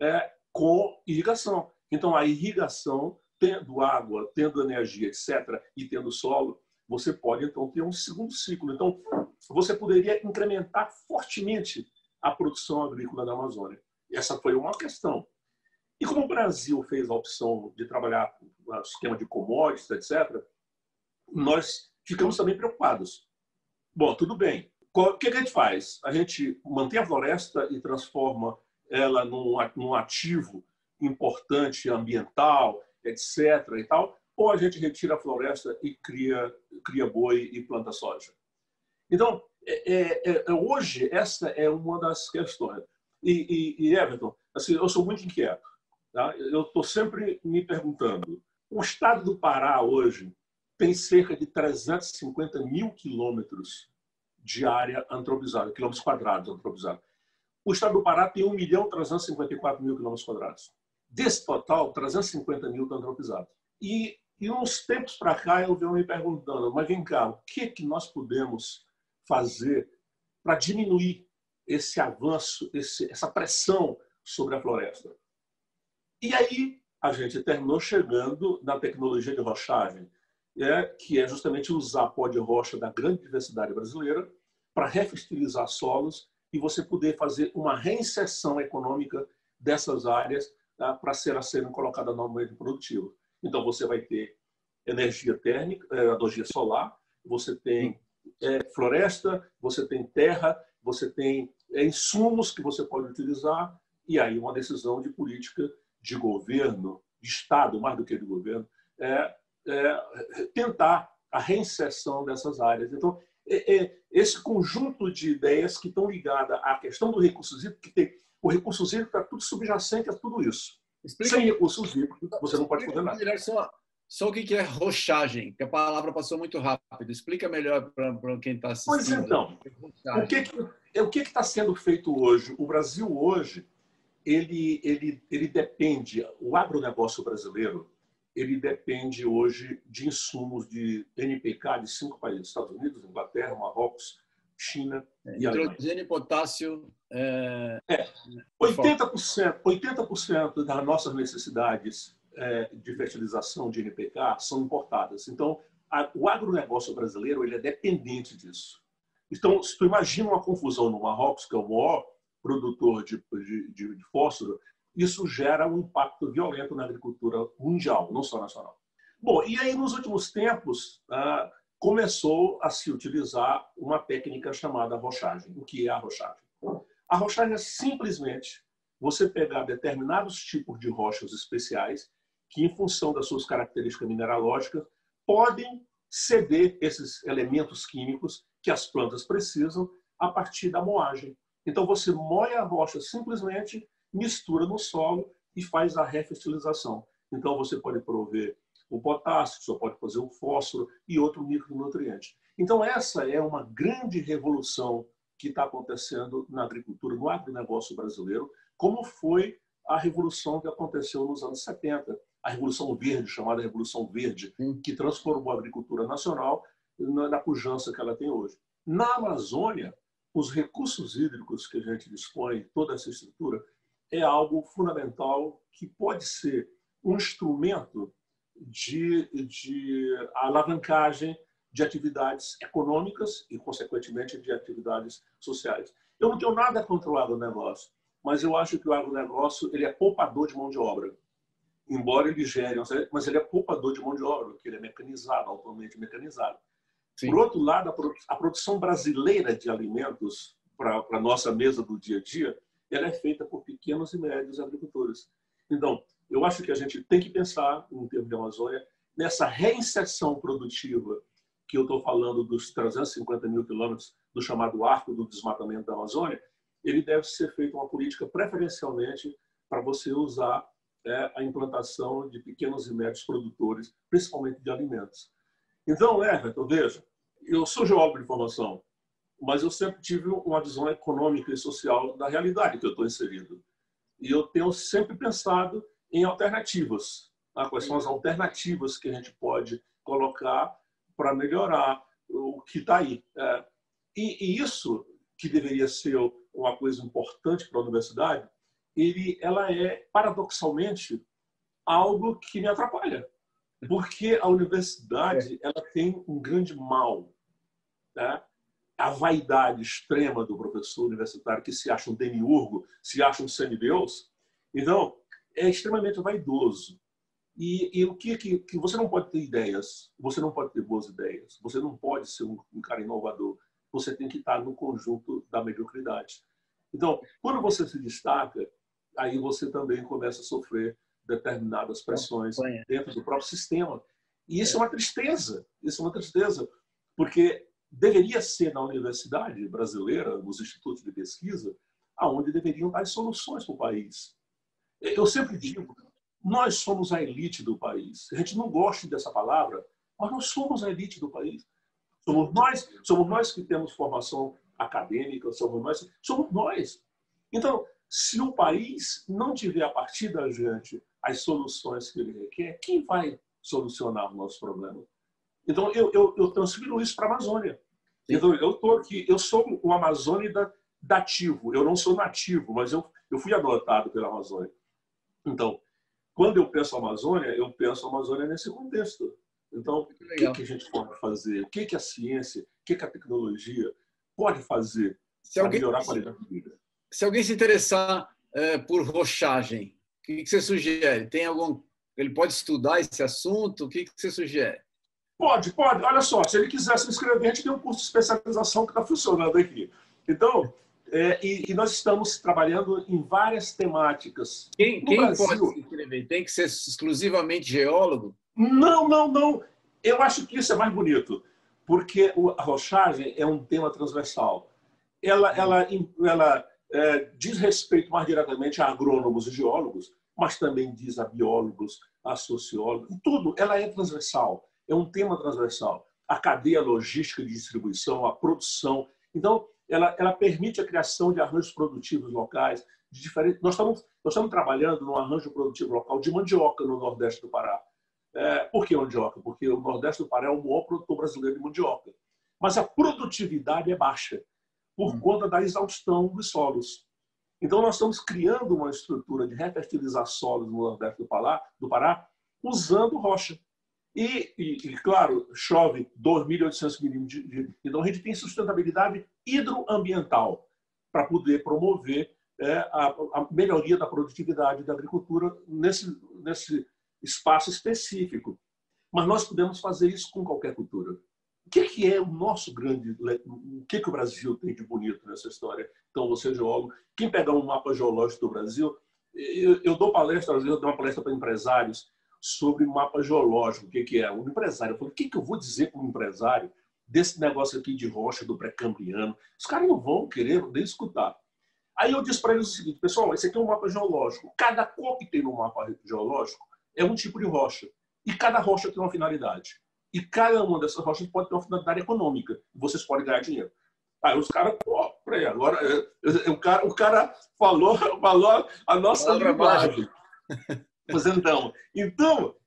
Speaker 2: é, com irrigação. Então a irrigação, tendo água, tendo energia, etc., e tendo solo, você pode então ter um segundo ciclo. Então você poderia incrementar fortemente a produção agrícola da Amazônia. Essa foi uma questão. E como o Brasil fez a opção de trabalhar no esquema de commodities, etc., nós ficamos também preocupados. Bom, tudo bem. O que a gente faz? A gente mantém a floresta e transforma ela num ativo importante ambiental, etc. e tal, ou a gente retira a floresta e cria, cria boi e planta soja. Então, é, é, é, hoje, essa é uma das questões. E, e, e Everton, assim, eu sou muito inquieto. Tá? Eu estou sempre me perguntando: o estado do Pará hoje tem cerca de 350 mil quilômetros de área antropizada, quilômetros quadrados antropizada. O estado do Pará tem 1 milhão 354 mil quilômetros quadrados. Desse total, 350 mil estão antropizados. E, e uns tempos para cá eu venho me perguntando, mas vem cá, o que, que nós podemos fazer para diminuir esse avanço, esse, essa pressão sobre a floresta. E aí a gente terminou chegando na tecnologia de rochagem, é, que é justamente usar pó de rocha da grande diversidade brasileira para refertilizar solos e você poder fazer uma reinserção econômica dessas áreas tá, para ser serem colocadas no meio produtivo. Então você vai ter energia térmica, é, energia solar, você tem é, floresta, você tem terra, você tem é, insumos que você pode utilizar, e aí uma decisão de política de governo, de Estado, mais do que de governo, é, é tentar a reinserção dessas áreas. Então, é, é, esse conjunto de ideias que estão ligadas à questão do recurso hídrico, que tem o recurso hídrico está tudo subjacente a tudo isso. Explica, Sem recursos hídricos, você não pode fazer nada.
Speaker 1: Só, só o que é rochagem, que a palavra passou muito rápido. Explica melhor para quem está assistindo.
Speaker 2: Pois então, o que é, o que está sendo feito hoje? O Brasil hoje, ele, ele, ele depende, o agronegócio brasileiro, ele depende hoje de insumos de NPK de cinco países: Estados Unidos, Inglaterra, Marrocos, China
Speaker 1: é, e Hidrogênio e potássio.
Speaker 2: É, é 80%, 80% das nossas necessidades é, de fertilização de NPK são importadas. Então, a, o agronegócio brasileiro ele é dependente disso. Então, se tu imagina uma confusão no Marrocos, que é o maior produtor de, de, de, de fósforo, isso gera um impacto violento na agricultura mundial, não só nacional. Bom, e aí nos últimos tempos ah, começou a se utilizar uma técnica chamada rochagem. O que é a rochagem? A rochagem é simplesmente você pegar determinados tipos de rochas especiais que, em função das suas características mineralógicas, podem ceder esses elementos químicos que as plantas precisam a partir da moagem. Então você moe a rocha simplesmente mistura no solo e faz a refertilização. Então, você pode prover o potássio, você pode fazer o fósforo e outro micronutriente. Então, essa é uma grande revolução que está acontecendo na agricultura, no agronegócio brasileiro, como foi a revolução que aconteceu nos anos 70, a Revolução Verde, chamada Revolução Verde, que transformou a agricultura nacional na pujança que ela tem hoje. Na Amazônia, os recursos hídricos que a gente dispõe, toda essa estrutura, é algo fundamental que pode ser um instrumento de, de alavancagem de atividades econômicas e, consequentemente, de atividades sociais. Eu não tenho nada contra o agronegócio, mas eu acho que o agronegócio ele é poupador de mão de obra. Embora ele gere, mas ele é poupador de mão de obra, porque ele é mecanizado, altamente mecanizado. Sim. Por outro lado, a produção brasileira de alimentos para a nossa mesa do dia a dia ela é feita por pequenos e médios agricultores. Então, eu acho que a gente tem que pensar, em termos de Amazônia, nessa reinserção produtiva que eu estou falando dos 350 mil quilômetros do chamado arco do desmatamento da Amazônia, ele deve ser feita uma política preferencialmente para você usar é, a implantação de pequenos e médios produtores, principalmente de alimentos. Então, Everton, veja, eu sou geólogo de formação, mas eu sempre tive uma visão econômica e social da realidade que eu estou inserido. E eu tenho sempre pensado em alternativas. Tá? Quais são as alternativas que a gente pode colocar para melhorar o que está aí. É, e, e, isso, que deveria ser uma coisa importante para a universidade, ele, ela é, paradoxalmente, algo que me atrapalha. Porque a universidade ela tem um grande mal. Né? A vaidade extrema do professor universitário que se acha um demiurgo, se acha um semideus. Então, é extremamente vaidoso. E, e o que, que, que, você não pode ter ideias, você não pode ter boas ideias, você não pode ser um, um cara inovador, você tem que estar no conjunto da mediocridade. Então, quando você se destaca, aí você também começa a sofrer determinadas pressões dentro do próprio sistema. E isso é uma tristeza, isso é uma tristeza, porque deveria ser na universidade brasileira, nos institutos de pesquisa, aonde deveriam dar soluções para o país. Eu sempre digo, nós somos a elite do país. A gente não gosta dessa palavra, mas nós somos a elite do país. Somos nós, somos nós que temos formação acadêmica, somos nós, somos nós. Então, se o país não tiver a partir da gente as soluções que ele requer, quem vai solucionar o nosso problema? Então, eu, eu, eu transfiro isso para a Amazônia. Então, eu tô aqui, eu sou um amazônida dativo, eu não sou nativo, mas eu, eu fui adotado pela Amazônia. Então, quando eu penso Amazônia, eu penso Amazônia nesse contexto. Então, o que, que, a gente pode fazer? O que, que a ciência, o que, que a tecnologia pode fazer para melhorar a qualidade de vida?
Speaker 1: Se alguém se interessar é, por rochagem, o que, que você sugere? Tem algum ele pode estudar esse assunto? O que, que você sugere?
Speaker 2: Pode, pode. Olha só, se ele quiser se inscrever, a gente tem um curso de especialização que está funcionando aqui. Então, é, e, e, nós estamos trabalhando em várias temáticas.
Speaker 1: Quem, quem Brasil, pode se inscrever? Tem que ser exclusivamente geólogo?
Speaker 2: Não, não, não. Eu acho que isso é mais bonito, porque a rochagem é um tema transversal. Ela, ela, ela é, diz respeito mais diretamente a agrônomos e geólogos, mas também diz a biólogos, a sociólogos, tudo. Ela é transversal, é um tema transversal. A cadeia logística de distribuição, a produção. Então, ela, ela permite a criação de arranjos produtivos locais. De diferentes... nós, estamos, nós estamos trabalhando num arranjo produtivo local de mandioca no Nordeste do Pará. É, por que mandioca? Porque o Nordeste do Pará é o maior produtor brasileiro de mandioca. Mas a produtividade é baixa por hum. conta da exaustão dos solos. Então, nós estamos criando uma estrutura de refertilizar solos no Nordeste do Pará, do Pará usando rocha. E, e, e, claro, chove 2.800 milímetros de, de. Então, a gente tem sustentabilidade hidroambiental para poder promover é, a, a, melhoria da produtividade da agricultura nesse, nesse espaço específico. Mas nós podemos fazer isso com qualquer cultura. O que, que é o nosso grande. O que, que o Brasil tem de bonito nessa história? Então, você é geólogo. Quem pegar um mapa geológico do Brasil, eu, eu dou palestra, às vezes eu dou uma palestra para empresários sobre mapa geológico. O que, que é? Um empresário. Eu falo, o que, que eu vou dizer para um empresário desse negócio aqui de rocha do pré-cambriano? Os caras não vão querer nem escutar. Aí eu disse para eles o seguinte, pessoal, esse aqui é um mapa geológico. Cada cor que tem no mapa geológico é um tipo de rocha. E cada rocha tem uma finalidade. E cada uma dessas rochas pode ter uma finalidade econômica. Vocês podem ganhar dinheiro. Aí os caras, pô, peraí, agora é, é, o cara, o cara falou, falou a nossa linguagem. Pois então,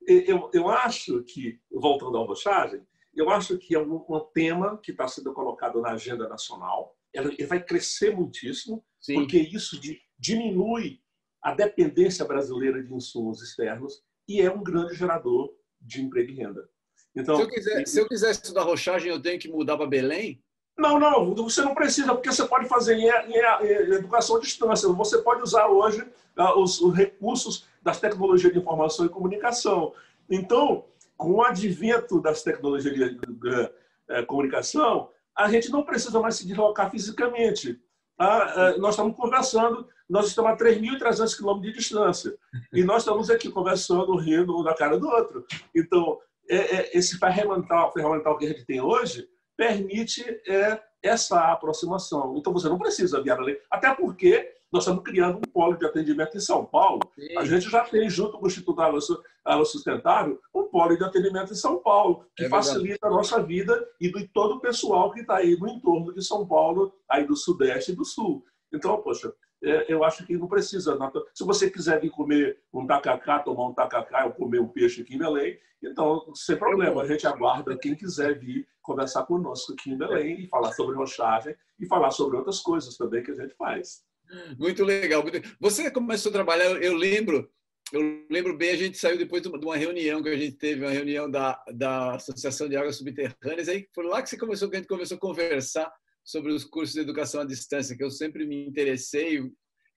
Speaker 2: eu, eu acho que, voltando à rochagem, eu acho que é um, um tema que está sendo colocado na agenda nacional. Ele vai crescer muitíssimo, Sim. porque isso de, diminui a dependência brasileira de insumos externos e é um grande gerador de emprego e renda.
Speaker 1: Então, se, eu quiser, se eu quiser estudar rochagem, eu tenho que mudar para Belém?
Speaker 2: Não, não, você não precisa, porque você pode fazer em, em, em educação à distância. Você pode usar hoje uh, os, os, recursos das tecnologias de informação e comunicação. Então, com o advento das tecnologias de, eh, comunicação, a gente não precisa mais se deslocar fisicamente. Tá? Uh, nós estamos conversando nós estamos a 3.300 quilômetros de distância. E nós estamos aqui conversando, rindo um da cara do outro. Então, é, é, esse ferramental, ferramental que a gente tem hoje permite é, essa aproximação. Então, você não precisa viajar além. Até porque nós estamos criando um polo de atendimento em São Paulo. Sim. A gente já tem, junto com o Instituto Água Sustentável, um polo de atendimento em São Paulo, que é facilita a nossa vida e de todo o pessoal que está aí no entorno de São Paulo, aí do Sudeste e do Sul. Então, poxa, é, eu acho que não precisa. Se você quiser vir comer um tacacá, tomar um tacacá ou comer um peixe aqui em Belém, então, sem problema, a gente aguarda quem quiser vir conversar conosco aqui em Belém e falar sobre rochagem e falar sobre outras coisas também que a gente faz.
Speaker 1: Muito legal. Você começou a trabalhar, eu lembro, eu lembro bem, a gente saiu depois de uma reunião que a gente teve, uma reunião da, da Associação de Águas Subterrâneas, aí foi lá que você começou, que a gente começou a conversar sobre os cursos de educação à distância, que eu sempre me interessei.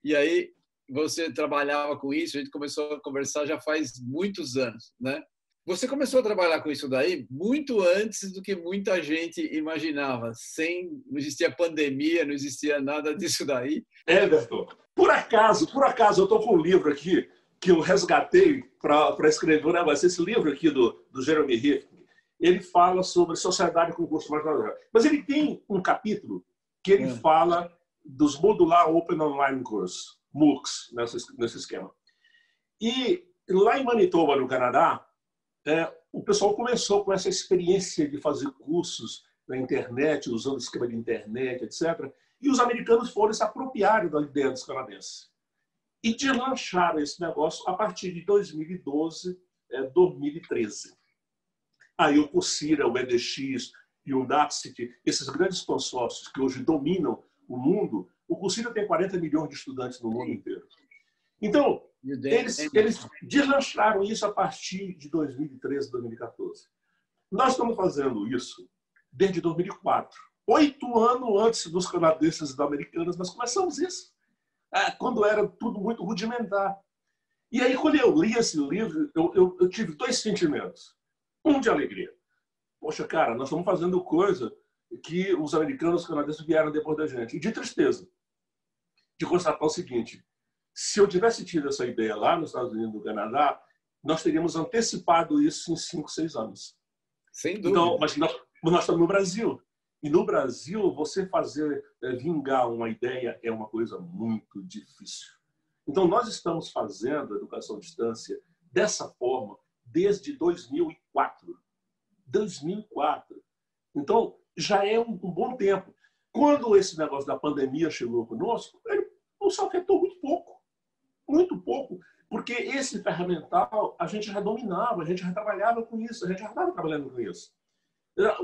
Speaker 1: E aí você trabalhava com isso, a gente começou a conversar já faz muitos anos, né? Você começou a trabalhar com isso daí muito antes do que muita gente imaginava. Sem, não existia pandemia, não existia nada disso daí.
Speaker 2: Everton, por acaso, por acaso, eu estou com um livro aqui que eu resgatei para escrever um negócio. Esse livro aqui do, do Jeremy Riff, ele fala sobre sociedade com curso mais graduado. Mas ele tem um capítulo que ele é. fala dos modular Open Online Course, MOOCs, nesse, nesse esquema. E lá em Manitoba, no Canadá, é, o pessoal começou com essa experiência de fazer cursos na internet, usando o esquema de internet, etc. E os americanos foram se apropriar da ideia dos canadenses. E deslancharam esse negócio a partir de 2012, é, 2013. Aí o Coursera, o EDX e o Udacity, esses grandes consórcios que hoje dominam o mundo, o Coursera tem 40 milhões de estudantes no mundo inteiro. Então, eles, eles deslancharam isso a partir de 2013, 2014. Nós estamos fazendo isso desde 2004. Oito anos antes dos canadenses e dos americanos, nós começamos isso. É, quando era tudo muito rudimentar. E aí, quando eu li esse livro, eu, eu, eu tive dois sentimentos. Um de alegria. Poxa, cara, nós estamos fazendo coisa que os americanos e os canadenses vieram depois da gente. E de tristeza. De constatar o seguinte: se eu tivesse tido essa ideia lá nos Estados Unidos e no Canadá, nós teríamos antecipado isso em cinco, seis anos.
Speaker 1: Sem dúvida.
Speaker 2: Então, mas nós, nós estamos no Brasil. E no Brasil, você fazer é, vingar uma ideia é uma coisa muito difícil. Então, nós estamos fazendo a educação à distância dessa forma desde 2004. 2004. Então, já é um, bom tempo. Quando esse negócio da pandemia chegou conosco, ele nos afetou muito pouco. Muito pouco. Porque esse ferramental a gente já dominava, a gente já trabalhava com isso, a gente já estava trabalhando com isso.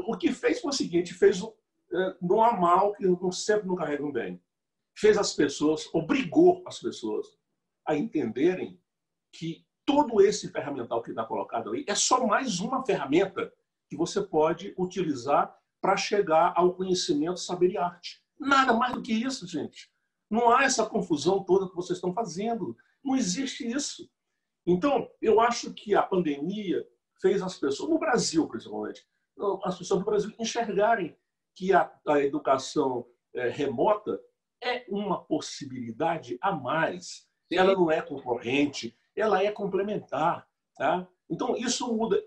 Speaker 2: O que fez foi o seguinte: fez é, não há mal que sempre não carregam bem. Fez as pessoas, obrigou as pessoas a entenderem que todo esse ferramental que está colocado ali é só mais uma ferramenta que você pode utilizar para chegar ao conhecimento, saber e arte. Nada mais do que isso, gente. Não há essa confusão toda que vocês estão fazendo. Não existe isso. Então, eu acho que a pandemia fez as pessoas, no Brasil principalmente, as pessoas do Brasil enxergarem que a, a educação é, remota é uma possibilidade a mais. Ela não é concorrente, ela é complementar. Tá? Então, isso muda.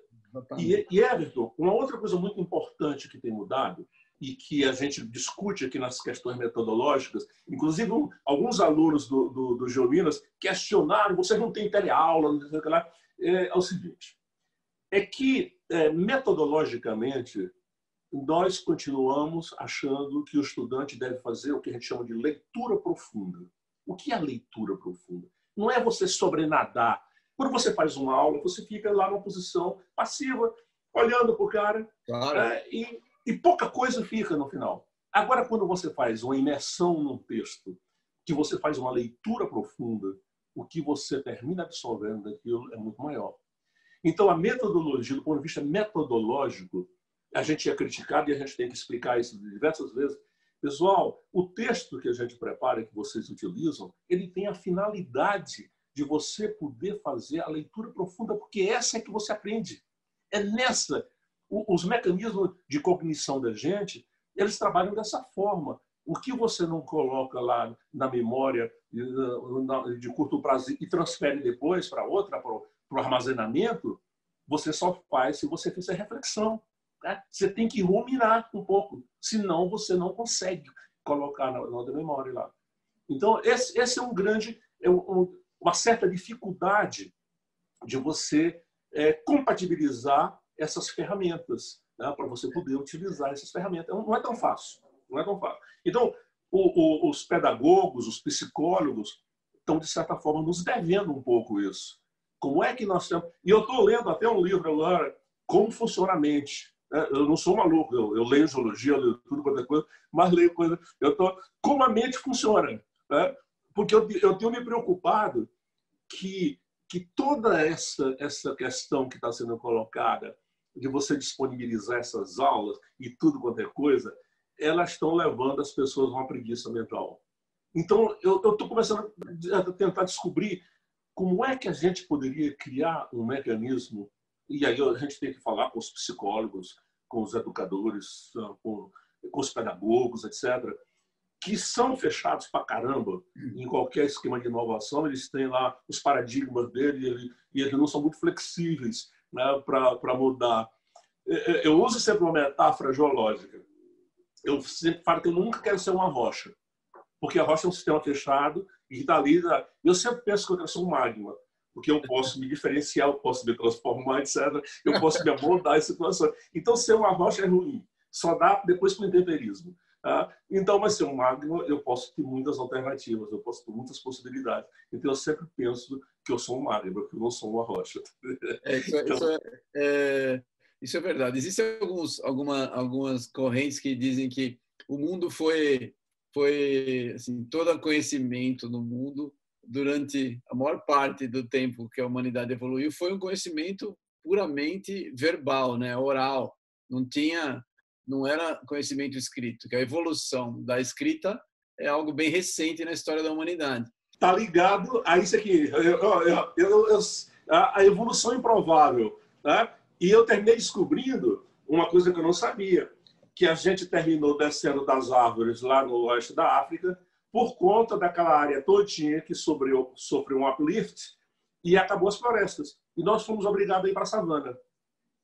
Speaker 2: E, e, Everton, uma outra coisa muito importante que tem mudado e que a gente discute aqui nas questões metodológicas, inclusive alguns alunos do, do, do Geominas questionaram, vocês não têm teleaula, não sei lá, é, é o seguinte, é que é, metodologicamente nós continuamos achando que o estudante deve fazer o que a gente chama de leitura profunda. O que é leitura profunda? Não é você sobrenadar. Quando você faz uma aula, você fica lá numa posição passiva, olhando para o cara, claro. é, e, e pouca coisa fica no final. Agora, quando você faz uma imersão num texto, que você faz uma leitura profunda, o que você termina absorvendo daquilo é muito maior. Então, a metodologia, do ponto de vista metodológico, a gente é criticado e a gente tem que explicar isso diversas vezes. Pessoal, o texto que a gente prepara, que vocês utilizam, ele tem a finalidade de você poder fazer a leitura profunda, porque essa é que você aprende. É nessa. Os mecanismos de cognição da gente, eles trabalham dessa forma. O que você não coloca lá na memória de curto prazo e transfere depois para outra, para o armazenamento, você só faz se você fizer reflexão. Né? Você tem que ruminar um pouco, senão você não consegue colocar na, na memória lá. Então, esse, esse é um grande, é um, uma certa dificuldade de você é, compatibilizar essas ferramentas, né? para você poder utilizar essas ferramentas. Não é tão fácil, não é tão fácil. Então, o, o, os pedagogos, os psicólogos, estão, de certa forma, nos devendo um pouco isso. Como é que nós temos... E eu estou lendo até um livro agora, Como Funciona a Mente. É, eu não sou maluco, eu, eu leio zoologia, eu leio tudo quanto é coisa, mas leio coisa. Eu tô como a mente funciona, né? porque eu, eu tenho me preocupado que que toda essa essa questão que está sendo colocada de você disponibilizar essas aulas e tudo quanto é coisa, elas estão levando as pessoas a uma preguiça mental. Então, eu estou começando a tentar descobrir como é que a gente poderia criar um mecanismo e aí a gente tem que falar com os psicólogos, com os educadores, com, com os pedagogos, etc., que são fechados para caramba em qualquer esquema de inovação. Eles têm lá os paradigmas dele e eles não são muito flexíveis né, para mudar. Eu uso sempre uma metáfora geológica. Eu sempre falo que eu nunca quero ser uma rocha, porque a rocha é um sistema fechado e está ali. Eu sempre penso que eu quero ser um magma porque eu posso me diferenciar, eu posso me transformar, etc. Eu posso me amoldar em situações. Então, ser uma rocha é ruim. Só dá depois para o intemperismo. Tá? Então, mas ser um magma, eu posso ter muitas alternativas, eu posso ter muitas possibilidades. Então, eu sempre penso que eu sou um magma, que eu não sou uma rocha.
Speaker 1: É, isso, então... isso, é, é, isso, é, verdade. Existem alguns, alguma, algumas correntes que dizem que o mundo foi, foi assim, todo conhecimento no mundo durante a maior parte do tempo que a humanidade evoluiu foi um conhecimento puramente verbal, né, oral. Não tinha, não era conhecimento escrito. Que a evolução da escrita é algo bem recente na história da humanidade.
Speaker 2: Tá ligado a isso aqui. Eu, eu, eu, a evolução improvável. Né? E eu terminei descobrindo uma coisa que eu não sabia, que a gente terminou descendo das árvores lá no oeste da África por conta daquela área todinha que sofreu, sofreu um uplift e acabou as florestas. E nós fomos obrigados a ir para a savana.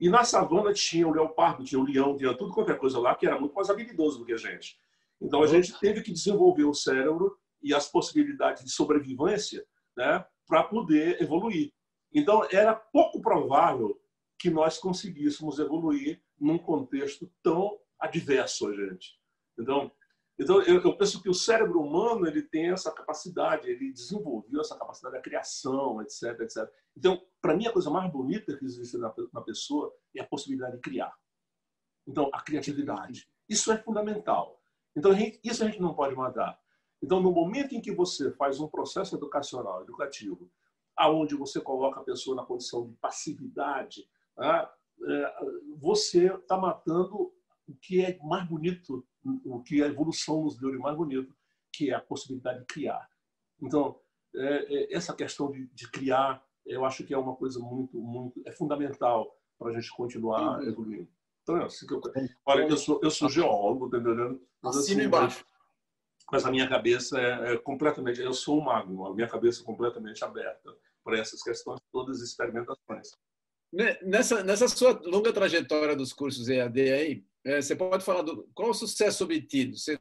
Speaker 2: E na savana tinha o leopardo, tinha o leão, tinha tudo qualquer é coisa lá que era muito mais habilidoso do que a gente. Então a gente teve que desenvolver o cérebro e as possibilidades de sobrevivência né, para poder evoluir. Então era pouco provável que nós conseguíssemos evoluir num contexto tão adverso a gente. Então, então eu, eu, penso que o cérebro humano ele tem essa capacidade, ele desenvolveu essa capacidade da criação, etc, etc. Então, para mim a coisa mais bonita que existe na, na pessoa é a possibilidade de criar. Então, a criatividade. Isso é fundamental. Então, a gente, isso a gente não pode matar. Então, no momento em que você faz um processo educacional, educativo, aonde você coloca a pessoa na condição de passividade, né, é, você está matando o que é mais bonito, o que a evolução nos deu de mais bonito, que é a possibilidade de criar. Então, é, é, essa questão de, de, criar, eu acho que é uma coisa muito, muito, é fundamental para a gente continuar evoluindo. Então, é assim que eu, olha, eu sou, eu sou geólogo, tá entendendo?
Speaker 1: Assino assim, embaixo.
Speaker 2: Mas a minha cabeça é, é, completamente, eu sou um mago, a minha cabeça é completamente aberta para essas questões, todas as experimentações.
Speaker 1: Nessa, nessa sua longa trajetória dos cursos EAD aí, é, você pode falar do qual o sucesso obtido? Você,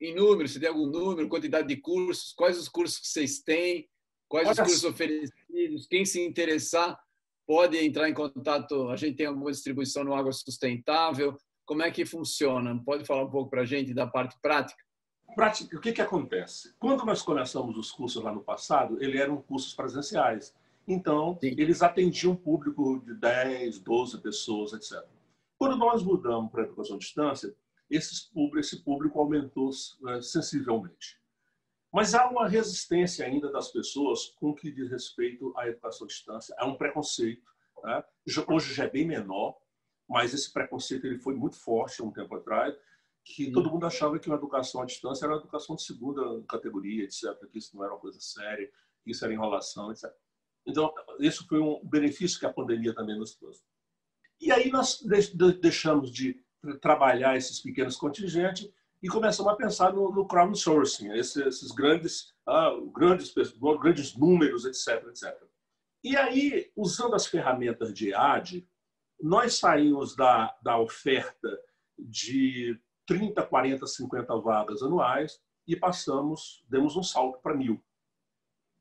Speaker 1: em número, se tem algum número, quantidade de cursos, quais os cursos que vocês têm, quais Olha os cursos oferecidos, quem se interessar pode entrar em contato. A gente tem alguma distribuição no Água Sustentável. Como é que funciona? Pode falar um pouco para a gente da parte prática?
Speaker 2: O que, que acontece? Quando nós começamos os cursos lá no passado, eles eram cursos presenciais. Então, Sim. eles atendiam um público de 10, 12 pessoas, etc. Quando nós mudamos para a educação à distância, esse público aumentou né, sensivelmente. Mas há uma resistência ainda das pessoas com o que diz respeito à educação à distância. Há um preconceito. Né? Hoje já é bem menor, mas esse preconceito ele foi muito forte há um tempo atrás, que todo mundo achava que uma educação à distância era uma educação de segunda categoria, etc., que isso não era uma coisa séria, que isso era enrolação, etc. Então, isso foi um benefício que a pandemia também nos trouxe. E aí nós deixamos de trabalhar esses pequenos contingentes e começamos a pensar no, no crowdsourcing, esses, esses grandes, ah, grandes, grandes números, etc, etc. E aí, usando as ferramentas de EAD, nós saímos da, da oferta de 30, 40, 50 vagas anuais e passamos, demos um salto para mil.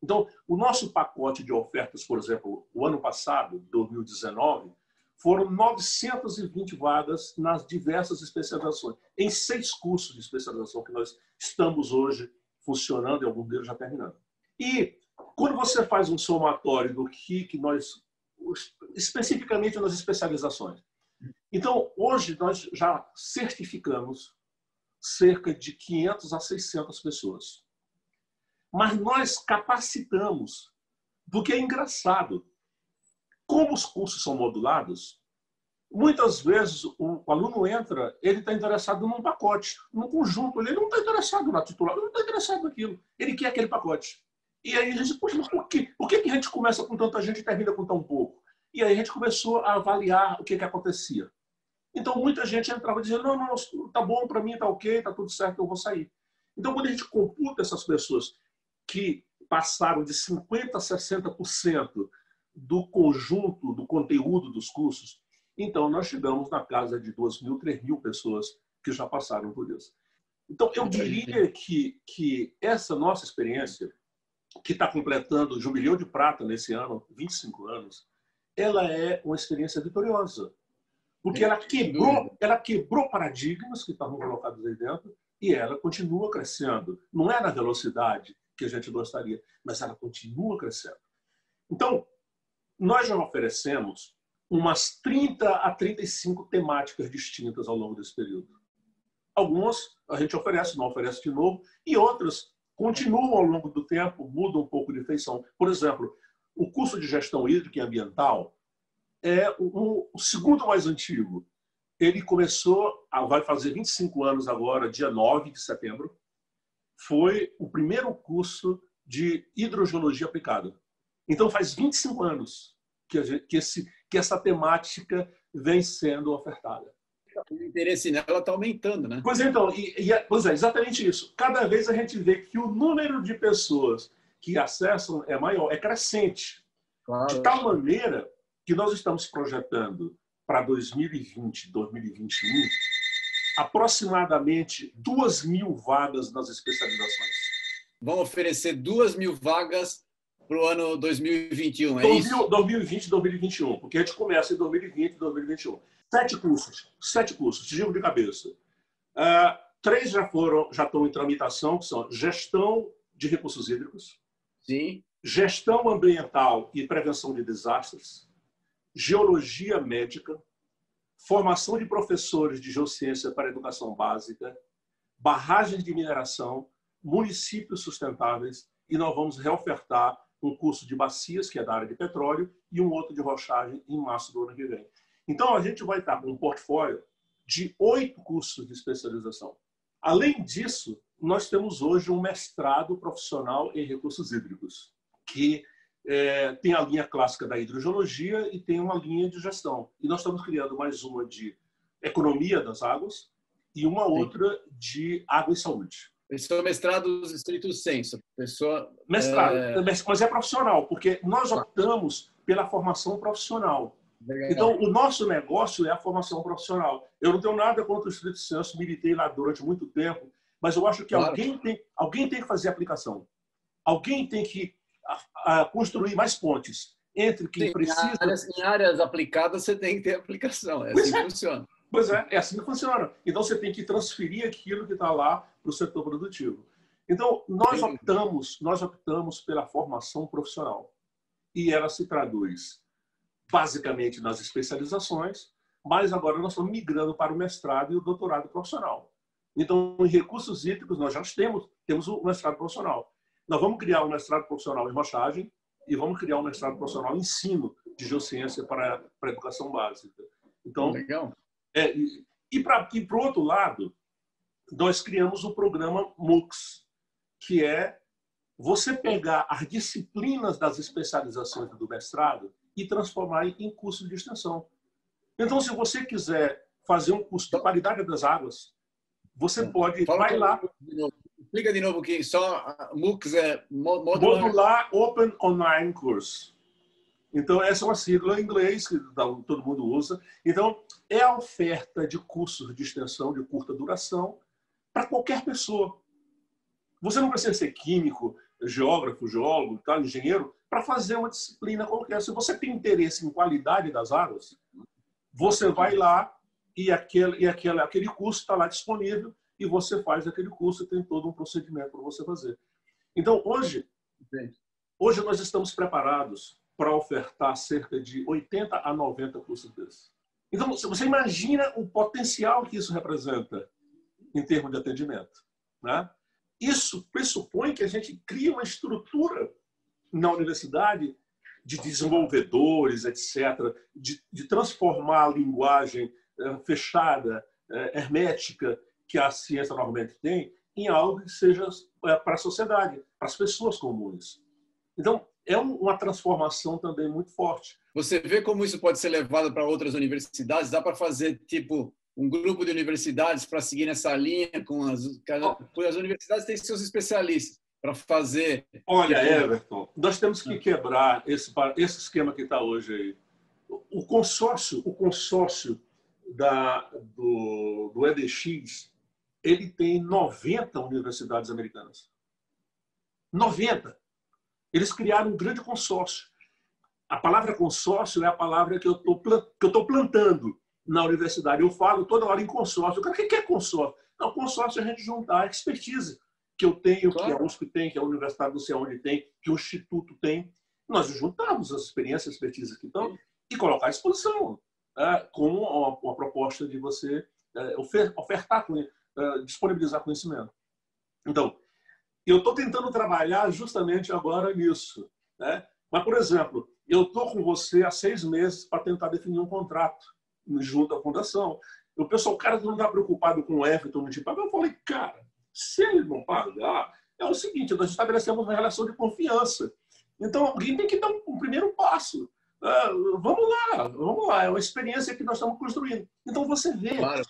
Speaker 2: Então, o nosso pacote de ofertas, por exemplo, o ano passado, 2019, foram 920 vagas nas diversas especializações, em seis cursos de especialização que nós estamos hoje funcionando e alguns deles já terminando. E quando você faz um somatório do que, que nós, especificamente nas especializações, então hoje nós já certificamos cerca de 500 a 600 pessoas. Mas nós capacitamos, porque é engraçado. Como os cursos são modulados, muitas vezes o aluno entra, ele está interessado num pacote, num conjunto, ele não está interessado na titular, não está interessado naquilo, ele quer aquele pacote. E aí a gente, poxa, mas por quê? Por que a gente começa com tanta gente e termina com tão pouco? E aí a gente começou a avaliar o que, que acontecia. Então muita gente entrava dizendo, não, não, tá bom para mim, tá ok, tá tudo certo, eu vou sair. Então quando a gente computa essas pessoas que passaram de 50% a 60% do conjunto, do conteúdo dos cursos, então nós chegamos na casa de 2 mil, 3 mil pessoas que já passaram por isso. Então, eu diria que, que essa nossa experiência, que está completando o Jubileu de Prata nesse ano, 25 anos, ela é uma experiência vitoriosa. Porque ela quebrou, ela quebrou paradigmas que estavam colocados aí dentro e ela continua crescendo. Não é na velocidade que a gente gostaria, mas ela continua crescendo. Então, nós já oferecemos umas 30 a 35 temáticas distintas ao longo desse período. Algumas a gente oferece, não oferece de novo, e outras continuam ao longo do tempo, mudam um pouco de feição. Por exemplo, o curso de gestão hídrica e ambiental é o, o segundo mais antigo. Ele começou, vai fazer 25 anos agora, dia 9 de setembro. Foi o primeiro curso de hidrogeologia aplicada. Então, faz 25 anos que, gente, que, esse, que essa temática vem sendo ofertada.
Speaker 1: O interesse nela está aumentando, né?
Speaker 2: Pois é, então, e, e, é, pois é, exatamente isso. Cada vez a gente vê que o número de pessoas que acessam é maior, é crescente. Claro. De tal maneira que nós estamos projetando para 2020, 2021, aproximadamente duas mil vagas nas especializações.
Speaker 1: Vão oferecer duas mil vagas para o ano 2021, é 2000, isso?
Speaker 2: 2020, 2021, porque a gente começa em 2020 e 2021. Sete cursos, sete cursos, digo de cabeça. Uh, três já foram, já estão em tramitação, que são gestão de recursos hídricos,
Speaker 1: Sim.
Speaker 2: gestão ambiental e prevenção de desastres, geologia médica, formação de professores de geociência para educação básica, barragens de mineração, municípios sustentáveis e nós vamos reofertar um curso de bacias, que é da área de petróleo, e um outro de rochagem em março do ano que vem. Então, a gente vai estar com um portfólio de oito cursos de especialização. Além disso, nós temos hoje um mestrado profissional em recursos hídricos, que é, tem a linha clássica da hidrogeologia e tem uma linha de gestão. E nós estamos criando mais uma de economia das águas e uma outra de água e saúde.
Speaker 1: Esse é o mestrado estrito senso. Pessoa,
Speaker 2: mestrado, é... mas é profissional, porque nós optamos pela formação profissional. Legal. Então, o nosso negócio é a formação profissional. Eu não tenho nada contra o estrito senso, militei lá durante muito tempo, mas eu acho que claro. alguém, tem, alguém tem que fazer aplicação. Alguém tem que a, a construir mais pontes entre quem Sim, precisa.
Speaker 1: Em áreas, em áreas, aplicadas, você tem que ter aplicação. É assim que é. funciona.
Speaker 2: Pois é, é assim que funciona. Então você tem que transferir aquilo que está lá para o setor produtivo. Então nós optamos, nós optamos pela formação profissional e ela se traduz basicamente nas especializações, mas agora nós estamos migrando para o mestrado e o doutorado profissional. Então, em recursos hídricos, nós já temos, temos o mestrado profissional. Nós vamos criar um mestrado profissional em rochagem e vamos criar um mestrado profissional em ensino de geociência para, para a educação básica. Então,
Speaker 1: Legal.
Speaker 2: É, e e para o outro lado, nós criamos o programa MOOCs, que é você pegar as disciplinas das especializações do mestrado e transformar em curso de extensão. Então, se você quiser fazer um curso de qualidade das águas, você é. pode, Fala vai lá.
Speaker 1: Explica de novo que só MOOCs é
Speaker 2: modular... modular Open Online Course. Então, essa é uma sigla em inglês que todo mundo usa. Então, é a oferta de cursos de extensão de curta duração para qualquer pessoa. Você não precisa ser químico, geógrafo, geólogo, tá, engenheiro, para fazer uma disciplina qualquer. Se você tem interesse em qualidade das águas, você vai lá e aquele, e aquele, aquele curso está lá disponível e você faz aquele curso e tem todo um procedimento para você fazer. Então, hoje, hoje nós estamos preparados para ofertar cerca de 80 a 90 cursos desses. Então, você imagina o potencial que isso representa em termos de atendimento. Né? Isso pressupõe que a gente cria uma estrutura na universidade de desenvolvedores, etc., de, de transformar a linguagem fechada, é, hermética, que a ciência normalmente tem, em algo que seja é, para a sociedade, para as pessoas comuns. Então, é uma transformação também muito forte.
Speaker 1: Você vê como isso pode ser levado para outras universidades? Dá para fazer tipo um grupo de universidades para seguir nessa linha com as as universidades têm seus especialistas para fazer.
Speaker 2: Olha, tipo... Everton, nós temos que quebrar esse esse esquema que está hoje aí. O consórcio, o consórcio da do, do EDX, ele tem 90 universidades americanas. 90. Eles criaram um grande consórcio. A palavra consórcio é a palavra que eu estou plantando na universidade. Eu falo toda hora em consórcio. O que é consórcio? Não, consórcio é a gente juntar a expertise que eu tenho, claro. que a USP tem, que a Universidade do Céu onde tem, que o Instituto tem. Nós juntamos as experiências, as expertises que estão e colocar à exposição é, como uma, uma, proposta de você é, ofertar, é, disponibilizar conhecimento. Então, eu estou tentando trabalhar justamente agora nisso. Né? Mas, por exemplo, eu estou com você há seis meses para tentar definir um contrato junto à fundação. O pessoal, o cara não está preocupado com o Everton, tipo, eu falei, cara, se ele não pagar, é o seguinte: nós estabelecemos uma relação de confiança. Então, alguém tem que dar um, um primeiro passo. Uh, vamos lá, vamos lá, é uma experiência que nós estamos construindo. Então, você vê, claro.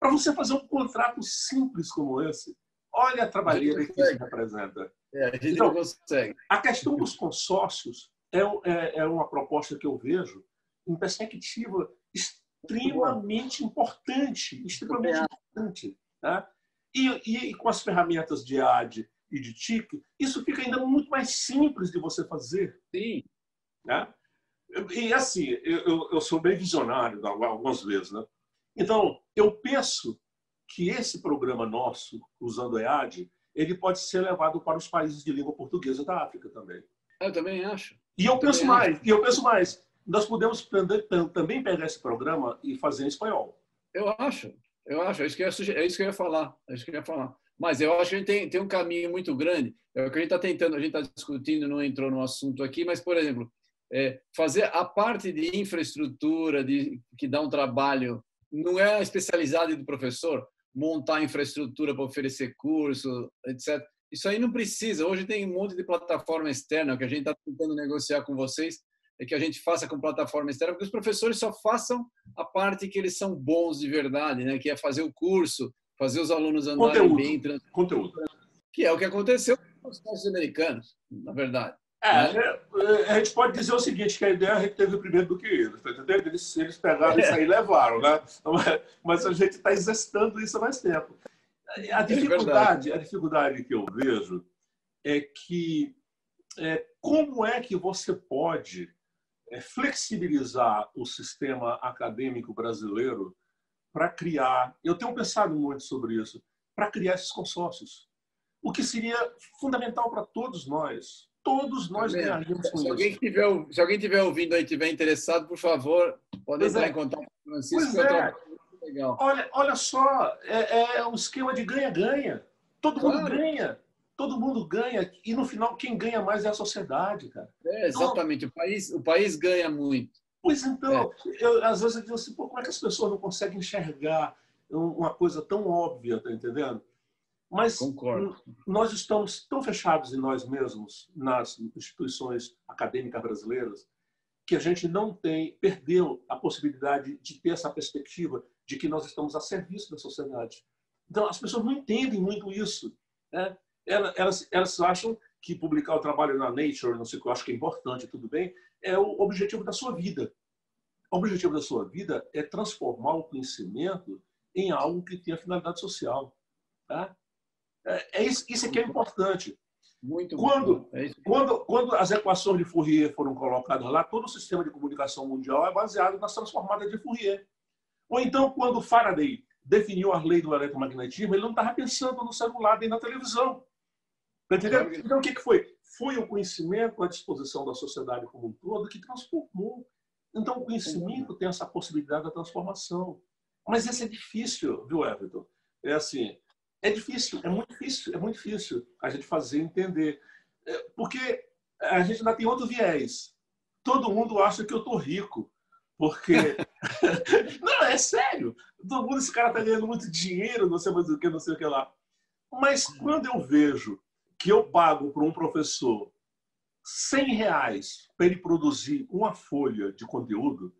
Speaker 2: para você fazer um contrato simples como esse, olha a trabalheira a que isso representa.
Speaker 1: É, a gente então, não consegue.
Speaker 2: A questão dos consórcios é, é, é uma proposta que eu vejo em perspectiva extremamente importante, extremamente importante. Tá? E, e, com as ferramentas de AD e de TIC, isso fica ainda muito mais simples de você fazer.
Speaker 1: Sim.
Speaker 2: Né? E assim, eu, eu sou bem visionário algumas vezes. Né? Então, eu penso que esse programa nosso, usando a EAD, ele pode ser levado para os países de língua portuguesa da África também.
Speaker 1: Eu também acho.
Speaker 2: E eu, penso mais, acho. e eu penso mais, nós podemos também pegar esse programa e fazer em espanhol.
Speaker 1: Eu acho, eu acho, é isso que eu ia, é isso que eu ia falar, é isso que eu ia falar. Mas eu acho que a gente tem, tem um caminho muito grande. É o que a gente está tentando, a gente está discutindo, não entrou no assunto aqui, mas, por exemplo, é, fazer a parte de infraestrutura, de, que dá um trabalho, não é a especialidade do professor, montar infraestrutura para oferecer curso, etc. Isso aí não precisa. Hoje tem um monte de plataforma externa que a gente está tentando negociar com vocês, é que a gente faça com plataforma externa, porque os professores só façam a parte que eles são bons de verdade, né? que é fazer o curso, fazer os alunos andarem
Speaker 2: Conteúdo.
Speaker 1: bem.
Speaker 2: Trans... Conteúdo.
Speaker 1: Que é o que aconteceu com os cursos americanos, na verdade.
Speaker 2: É, né? É, a gente pode dizer o seguinte, que a ideia a gente teve primeiro do que eles, tá entendendo? Eles, eles pegaram é. isso aí e levaram, né? Mas a gente está exercitando isso há mais tempo. A é dificuldade, é a dificuldade que eu vejo é que é, como é que você pode é, flexibilizar o sistema acadêmico brasileiro para criar, eu tenho pensado muito sobre isso, para criar esses consórcios. O que seria fundamental para todos nós, todos nós ganharíamos com
Speaker 1: se
Speaker 2: isso.
Speaker 1: Alguém tiver, se alguém estiver ouvindo e estiver interessado, por favor, pode pois entrar é. em contato com o Francisco.
Speaker 2: Pois é. Legal. Olha, olha só, é, é um esquema de ganha-ganha. Todo claro. mundo ganha. Todo mundo ganha. E no final, quem ganha mais é a sociedade, cara.
Speaker 1: É, exatamente. Então, o, país, o país ganha muito.
Speaker 2: Pois então, é. eu, às vezes eu digo assim, como é que as pessoas não conseguem enxergar uma coisa tão óbvia, tá entendendo? Mas
Speaker 1: Concordo.
Speaker 2: nós estamos tão fechados em nós mesmos, nas instituições acadêmicas brasileiras, que a gente não tem, perdeu a possibilidade de ter essa perspectiva de que nós estamos a serviço da sociedade. Então, as pessoas não entendem muito isso. Né? Elas, elas acham que publicar o trabalho na Nature, não sei o que eu acho que é importante, tudo bem, é o objetivo da sua vida. O objetivo da sua vida é transformar o conhecimento em algo que tenha finalidade social. Tá? É, é isso, isso aqui é importante.
Speaker 1: Muito
Speaker 2: quando, é quando, quando as equações de Fourier foram colocadas lá, todo o sistema de comunicação mundial é baseado nas transformadas de Fourier. Ou então, quando Faraday definiu a lei do eletromagnetismo, ele não estava pensando no celular nem na televisão. Tá entendendo? Então, o que foi? Foi o conhecimento à disposição da sociedade como um todo que transformou. Então, o conhecimento tem essa possibilidade da transformação. Mas isso é difícil, viu, Everton? É assim, é difícil, é muito difícil, é muito difícil a gente fazer entender. É, porque a gente ainda tem outro viés. Todo mundo acha que eu estou rico. Porque. não, é sério. Todo mundo, esse cara está ganhando muito dinheiro, não sei mais o que, não sei o que lá. Mas quando eu vejo que eu pago para um professor 100 reais para ele produzir uma folha de conteúdo,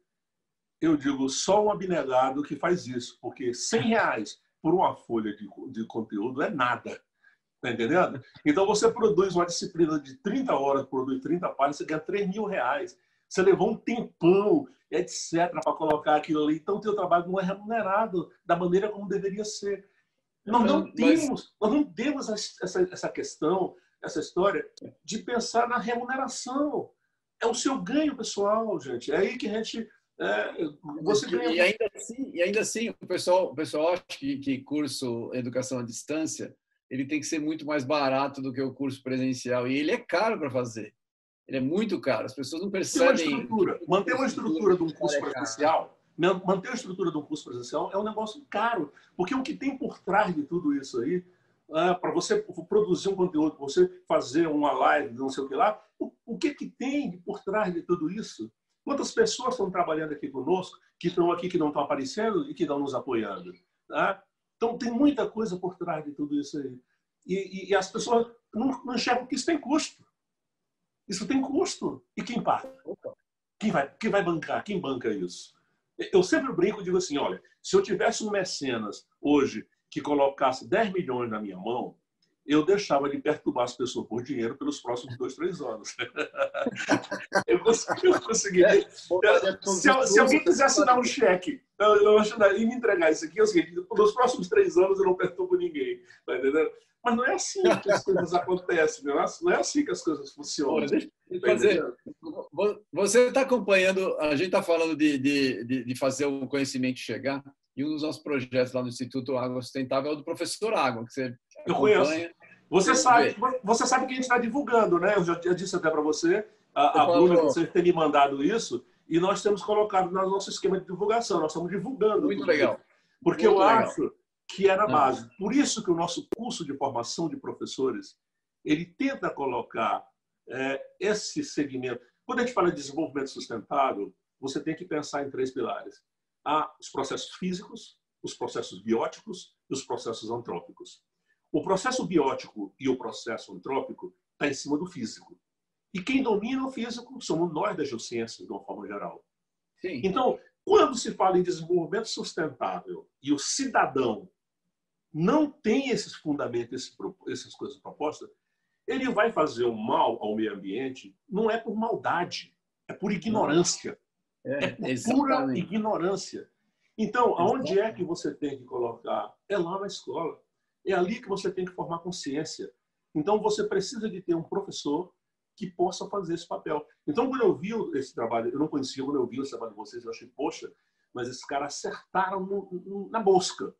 Speaker 2: eu digo só um abnegado que faz isso, porque 100 reais por uma folha de, de conteúdo é nada. Tá entendendo? Então você produz uma disciplina de 30 horas, produz 30 páginas, você ganha 3 mil reais. Você levou um tempão, etc., para colocar aquilo ali. Então, o teu trabalho não é remunerado da maneira como deveria ser. Nós não temos, nós não temos essa, essa questão, essa história de pensar na remuneração. É o seu ganho pessoal, gente. É aí que a gente é,
Speaker 1: e, ainda assim, e ainda assim, o pessoal, o pessoal acha que, que curso educação à distância ele tem que ser muito mais barato do que o curso presencial. E ele é caro para fazer. Ele é muito caro. As pessoas não percebem.
Speaker 2: Manter uma estrutura de um curso é presencial, manter a estrutura de um curso presencial é um negócio caro. Porque o que tem por trás de tudo isso aí, é, para você produzir um conteúdo, você fazer uma live, não sei o que lá, o, o que, que tem por trás de tudo isso? Quantas pessoas estão trabalhando aqui conosco, que estão aqui, que não estão aparecendo e que estão nos apoiando? Tá? Então, tem muita coisa por trás de tudo isso aí. E, e, e as pessoas não, não enxergam que isso tem custo. Isso tem custo. E quem paga? Quem vai, quem vai bancar? Quem banca isso? Eu sempre brinco e digo assim: olha, se eu tivesse um mecenas hoje que colocasse 10 milhões na minha mão, eu deixava de perturbar as pessoas por dinheiro pelos próximos dois, três anos. eu, conseguiria. É, se, se, alguém quiser assinar um cheque eu, eu e me entregar isso aqui, é o seguinte: nos próximos três anos eu não perturbo ninguém. Tá entendendo? Mas não é assim que as coisas acontecem, não é assim que as coisas funcionam.
Speaker 1: Dizer, você está acompanhando, a gente está falando de, de, de fazer o conhecimento chegar, e um dos nossos projetos lá no Instituto Água Sustentável é o do professor Água, que você
Speaker 2: Eu conheço. Você sabe, você sabe que a gente está divulgando, né? Eu já disse até para você, a, a Bruna, você tem me mandado isso, e nós temos colocado no nosso esquema de divulgação. Nós estamos divulgando.
Speaker 1: Muito legal.
Speaker 2: Isso. Porque Muito eu legal. acho que era a base. Por isso que o nosso curso de formação de professores, ele tenta colocar é, esse segmento. Quando a gente fala de desenvolvimento sustentável, você tem que pensar em três pilares. Há os processos físicos, os processos bióticos e os processos antrópicos. O processo biótico e o processo antrópico está em cima do físico. E quem domina o físico somos nós da geociência, de uma forma geral. Sim. Então, quando se fala em desenvolvimento sustentável e o cidadão não tem esses fundamentos, essas coisas propostas, ele vai fazer o mal ao meio ambiente, não é por maldade, é por ignorância. É, é por pura ignorância. Então, aonde é que você tem que colocar? É lá na escola. É ali que você tem que formar consciência. Então, você precisa de ter um professor que possa fazer esse papel. Então, quando eu vi esse trabalho, eu não conhecia, quando eu vi o trabalho de vocês, eu achei, poxa, mas esses caras acertaram no, no, na mosca.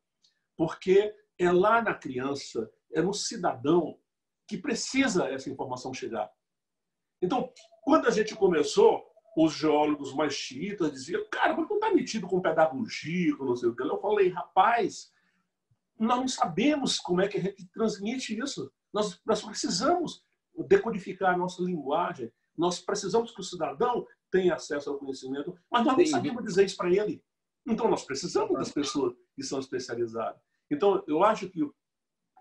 Speaker 2: Porque é lá na criança, é no cidadão que precisa essa informação chegar. Então, quando a gente começou, os geólogos mais chiitas diziam, cara, mas não está metido com pedagogia, com não sei o que. Eu falei, rapaz, não sabemos como é que a gente transmite isso. Nós, nós precisamos decodificar a nossa linguagem. Nós precisamos que o cidadão tenha acesso ao conhecimento, mas nós não sabemos dizer isso para ele. Então, nós precisamos das pessoas que são especializadas. Então, eu acho que,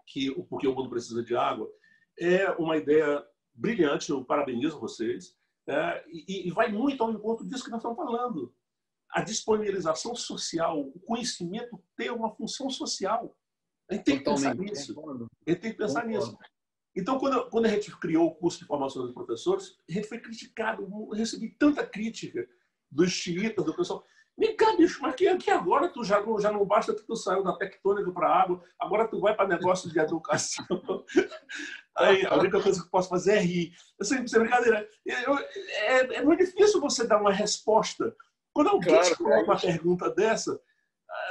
Speaker 2: que o Porque o Mundo Precisa de Água é uma ideia brilhante, eu parabenizo vocês, é, e, e vai muito ao encontro disso que nós estamos falando. A disponibilização social, o conhecimento ter uma função social. A gente tem que pensar nisso. A gente tem que pensar Concordo. nisso. Então, quando, quando a gente criou o curso de formação dos professores, a gente foi criticado, eu recebi tanta crítica dos xiitas, do pessoal. Vem cá, bicho, mas que, que agora tu já não, já não basta que tu saiu da tectônica para a água, agora tu vai para negócio de educação. Aí a única coisa que eu posso fazer é rir. Eu sei, sem brincadeira. Eu, é, é, muito difícil você dar uma resposta. Quando alguém claro, te coloca uma pergunta dessa,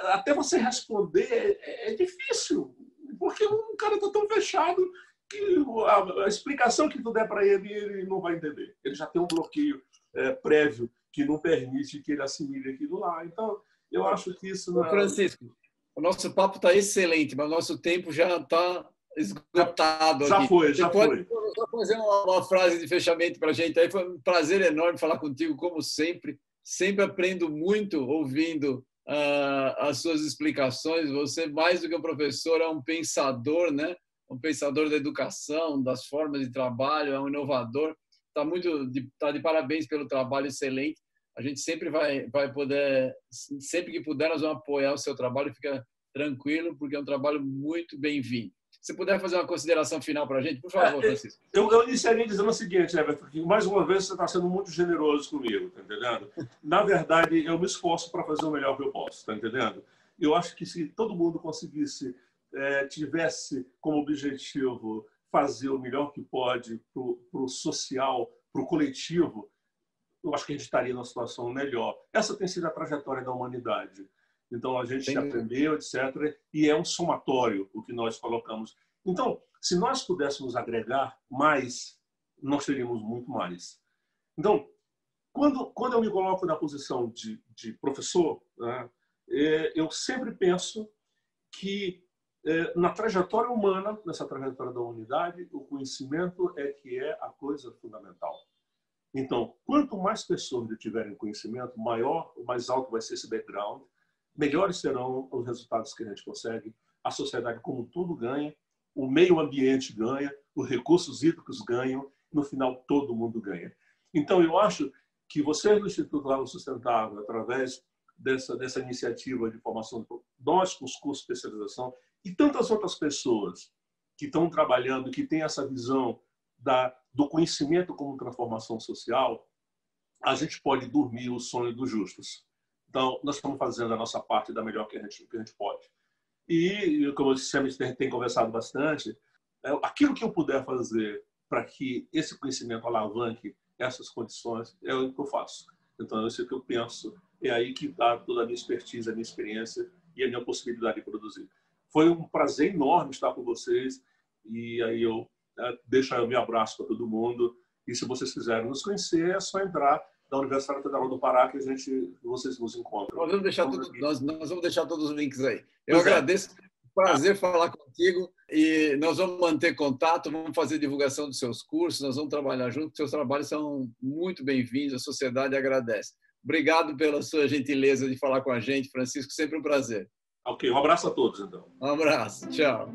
Speaker 2: até você responder é, é difícil. Porque o cara está tão fechado que a, a, explicação que tu der para ele, ele não vai entender. Ele já tem um bloqueio é, prévio que não permite que ele assimile aquilo lá. Então, eu acho que isso não
Speaker 1: é... Francisco, o nosso papo está excelente, mas o nosso tempo já está esgotado
Speaker 2: já
Speaker 1: aqui.
Speaker 2: foi, já Você foi.
Speaker 1: Pode fazer uma, uma, frase de fechamento para a gente aí. Foi um prazer enorme falar contigo, como sempre. Sempre aprendo muito ouvindo uh, as suas explicações. Você, mais do que um professor, é um pensador, né? Um pensador da educação, das formas de trabalho, é um inovador está muito de, tá de parabéns pelo trabalho excelente. A gente sempre vai, vai poder, sempre que puder, nós vamos apoiar o seu trabalho. Fica tranquilo, porque é um trabalho muito bem-vindo. Se puder fazer uma consideração final para a gente, por favor, é, Francisco.
Speaker 2: Eu, eu iniciaria dizendo o seguinte, Everton, que mais uma vez você está sendo muito generoso comigo, tá entendendo? Na verdade, eu me esforço para fazer o melhor que eu posso, tá entendendo? Eu acho que se todo mundo conseguisse, é, tivesse como objetivo fazer o melhor que pode para o social, para o coletivo, eu acho que a gente estaria numa situação melhor. Essa tem sido a trajetória da humanidade. Então, a gente Sim. aprendeu, etc. E é um somatório o que nós colocamos. Então, se nós pudéssemos agregar mais, nós teríamos muito mais. Então, quando, quando eu me coloco na posição de, de professor, né, é, eu sempre penso que é, na trajetória humana, nessa trajetória da humanidade, o conhecimento é que é a coisa fundamental. Então, quanto mais pessoas tiverem conhecimento, maior, mais alto vai ser esse background, melhores serão os resultados que a gente consegue, a sociedade como um todo ganha, o meio ambiente ganha, os recursos hídricos ganham, no final todo mundo ganha. Então, eu acho que vocês do Instituto Água Sustentável, através dessa, dessa iniciativa de formação, nós com os cursos de especialização e tantas outras pessoas que estão trabalhando, que têm essa visão da, do conhecimento como transformação social, a gente pode dormir o sonho dos justos. Então, nós estamos fazendo a nossa parte da melhor que a gente, que a gente pode. E, como eu sempre tem, tem conversado bastante, é, aquilo que eu puder fazer para que esse conhecimento alavanque essas condições é o que eu faço. Então, é isso que eu penso. É aí que está toda a minha expertise, a minha experiência e a minha possibilidade de produzir. Foi um prazer enorme estar com vocês e aí eu é, deixo o meu abraço para todo mundo. E se vocês quiserem nos conhecer, é só entrar na Universidade Federal do Pará que a gente, vocês nos encontram.
Speaker 1: Nós vamos deixar, tudo, nós, nós vamos deixar todos os links aí. Eu pois é. agradeço. É. Prazer falar contigo e nós vamos manter contato, vamos fazer divulgação dos seus cursos, nós vamos trabalhar juntos, seus trabalhos são muito bem-vindos, a sociedade agradece. Obrigado pela sua gentileza de falar com a gente, Francisco, sempre um prazer.
Speaker 2: Ok, um abraço a todos, então.
Speaker 1: Um abraço, tchau.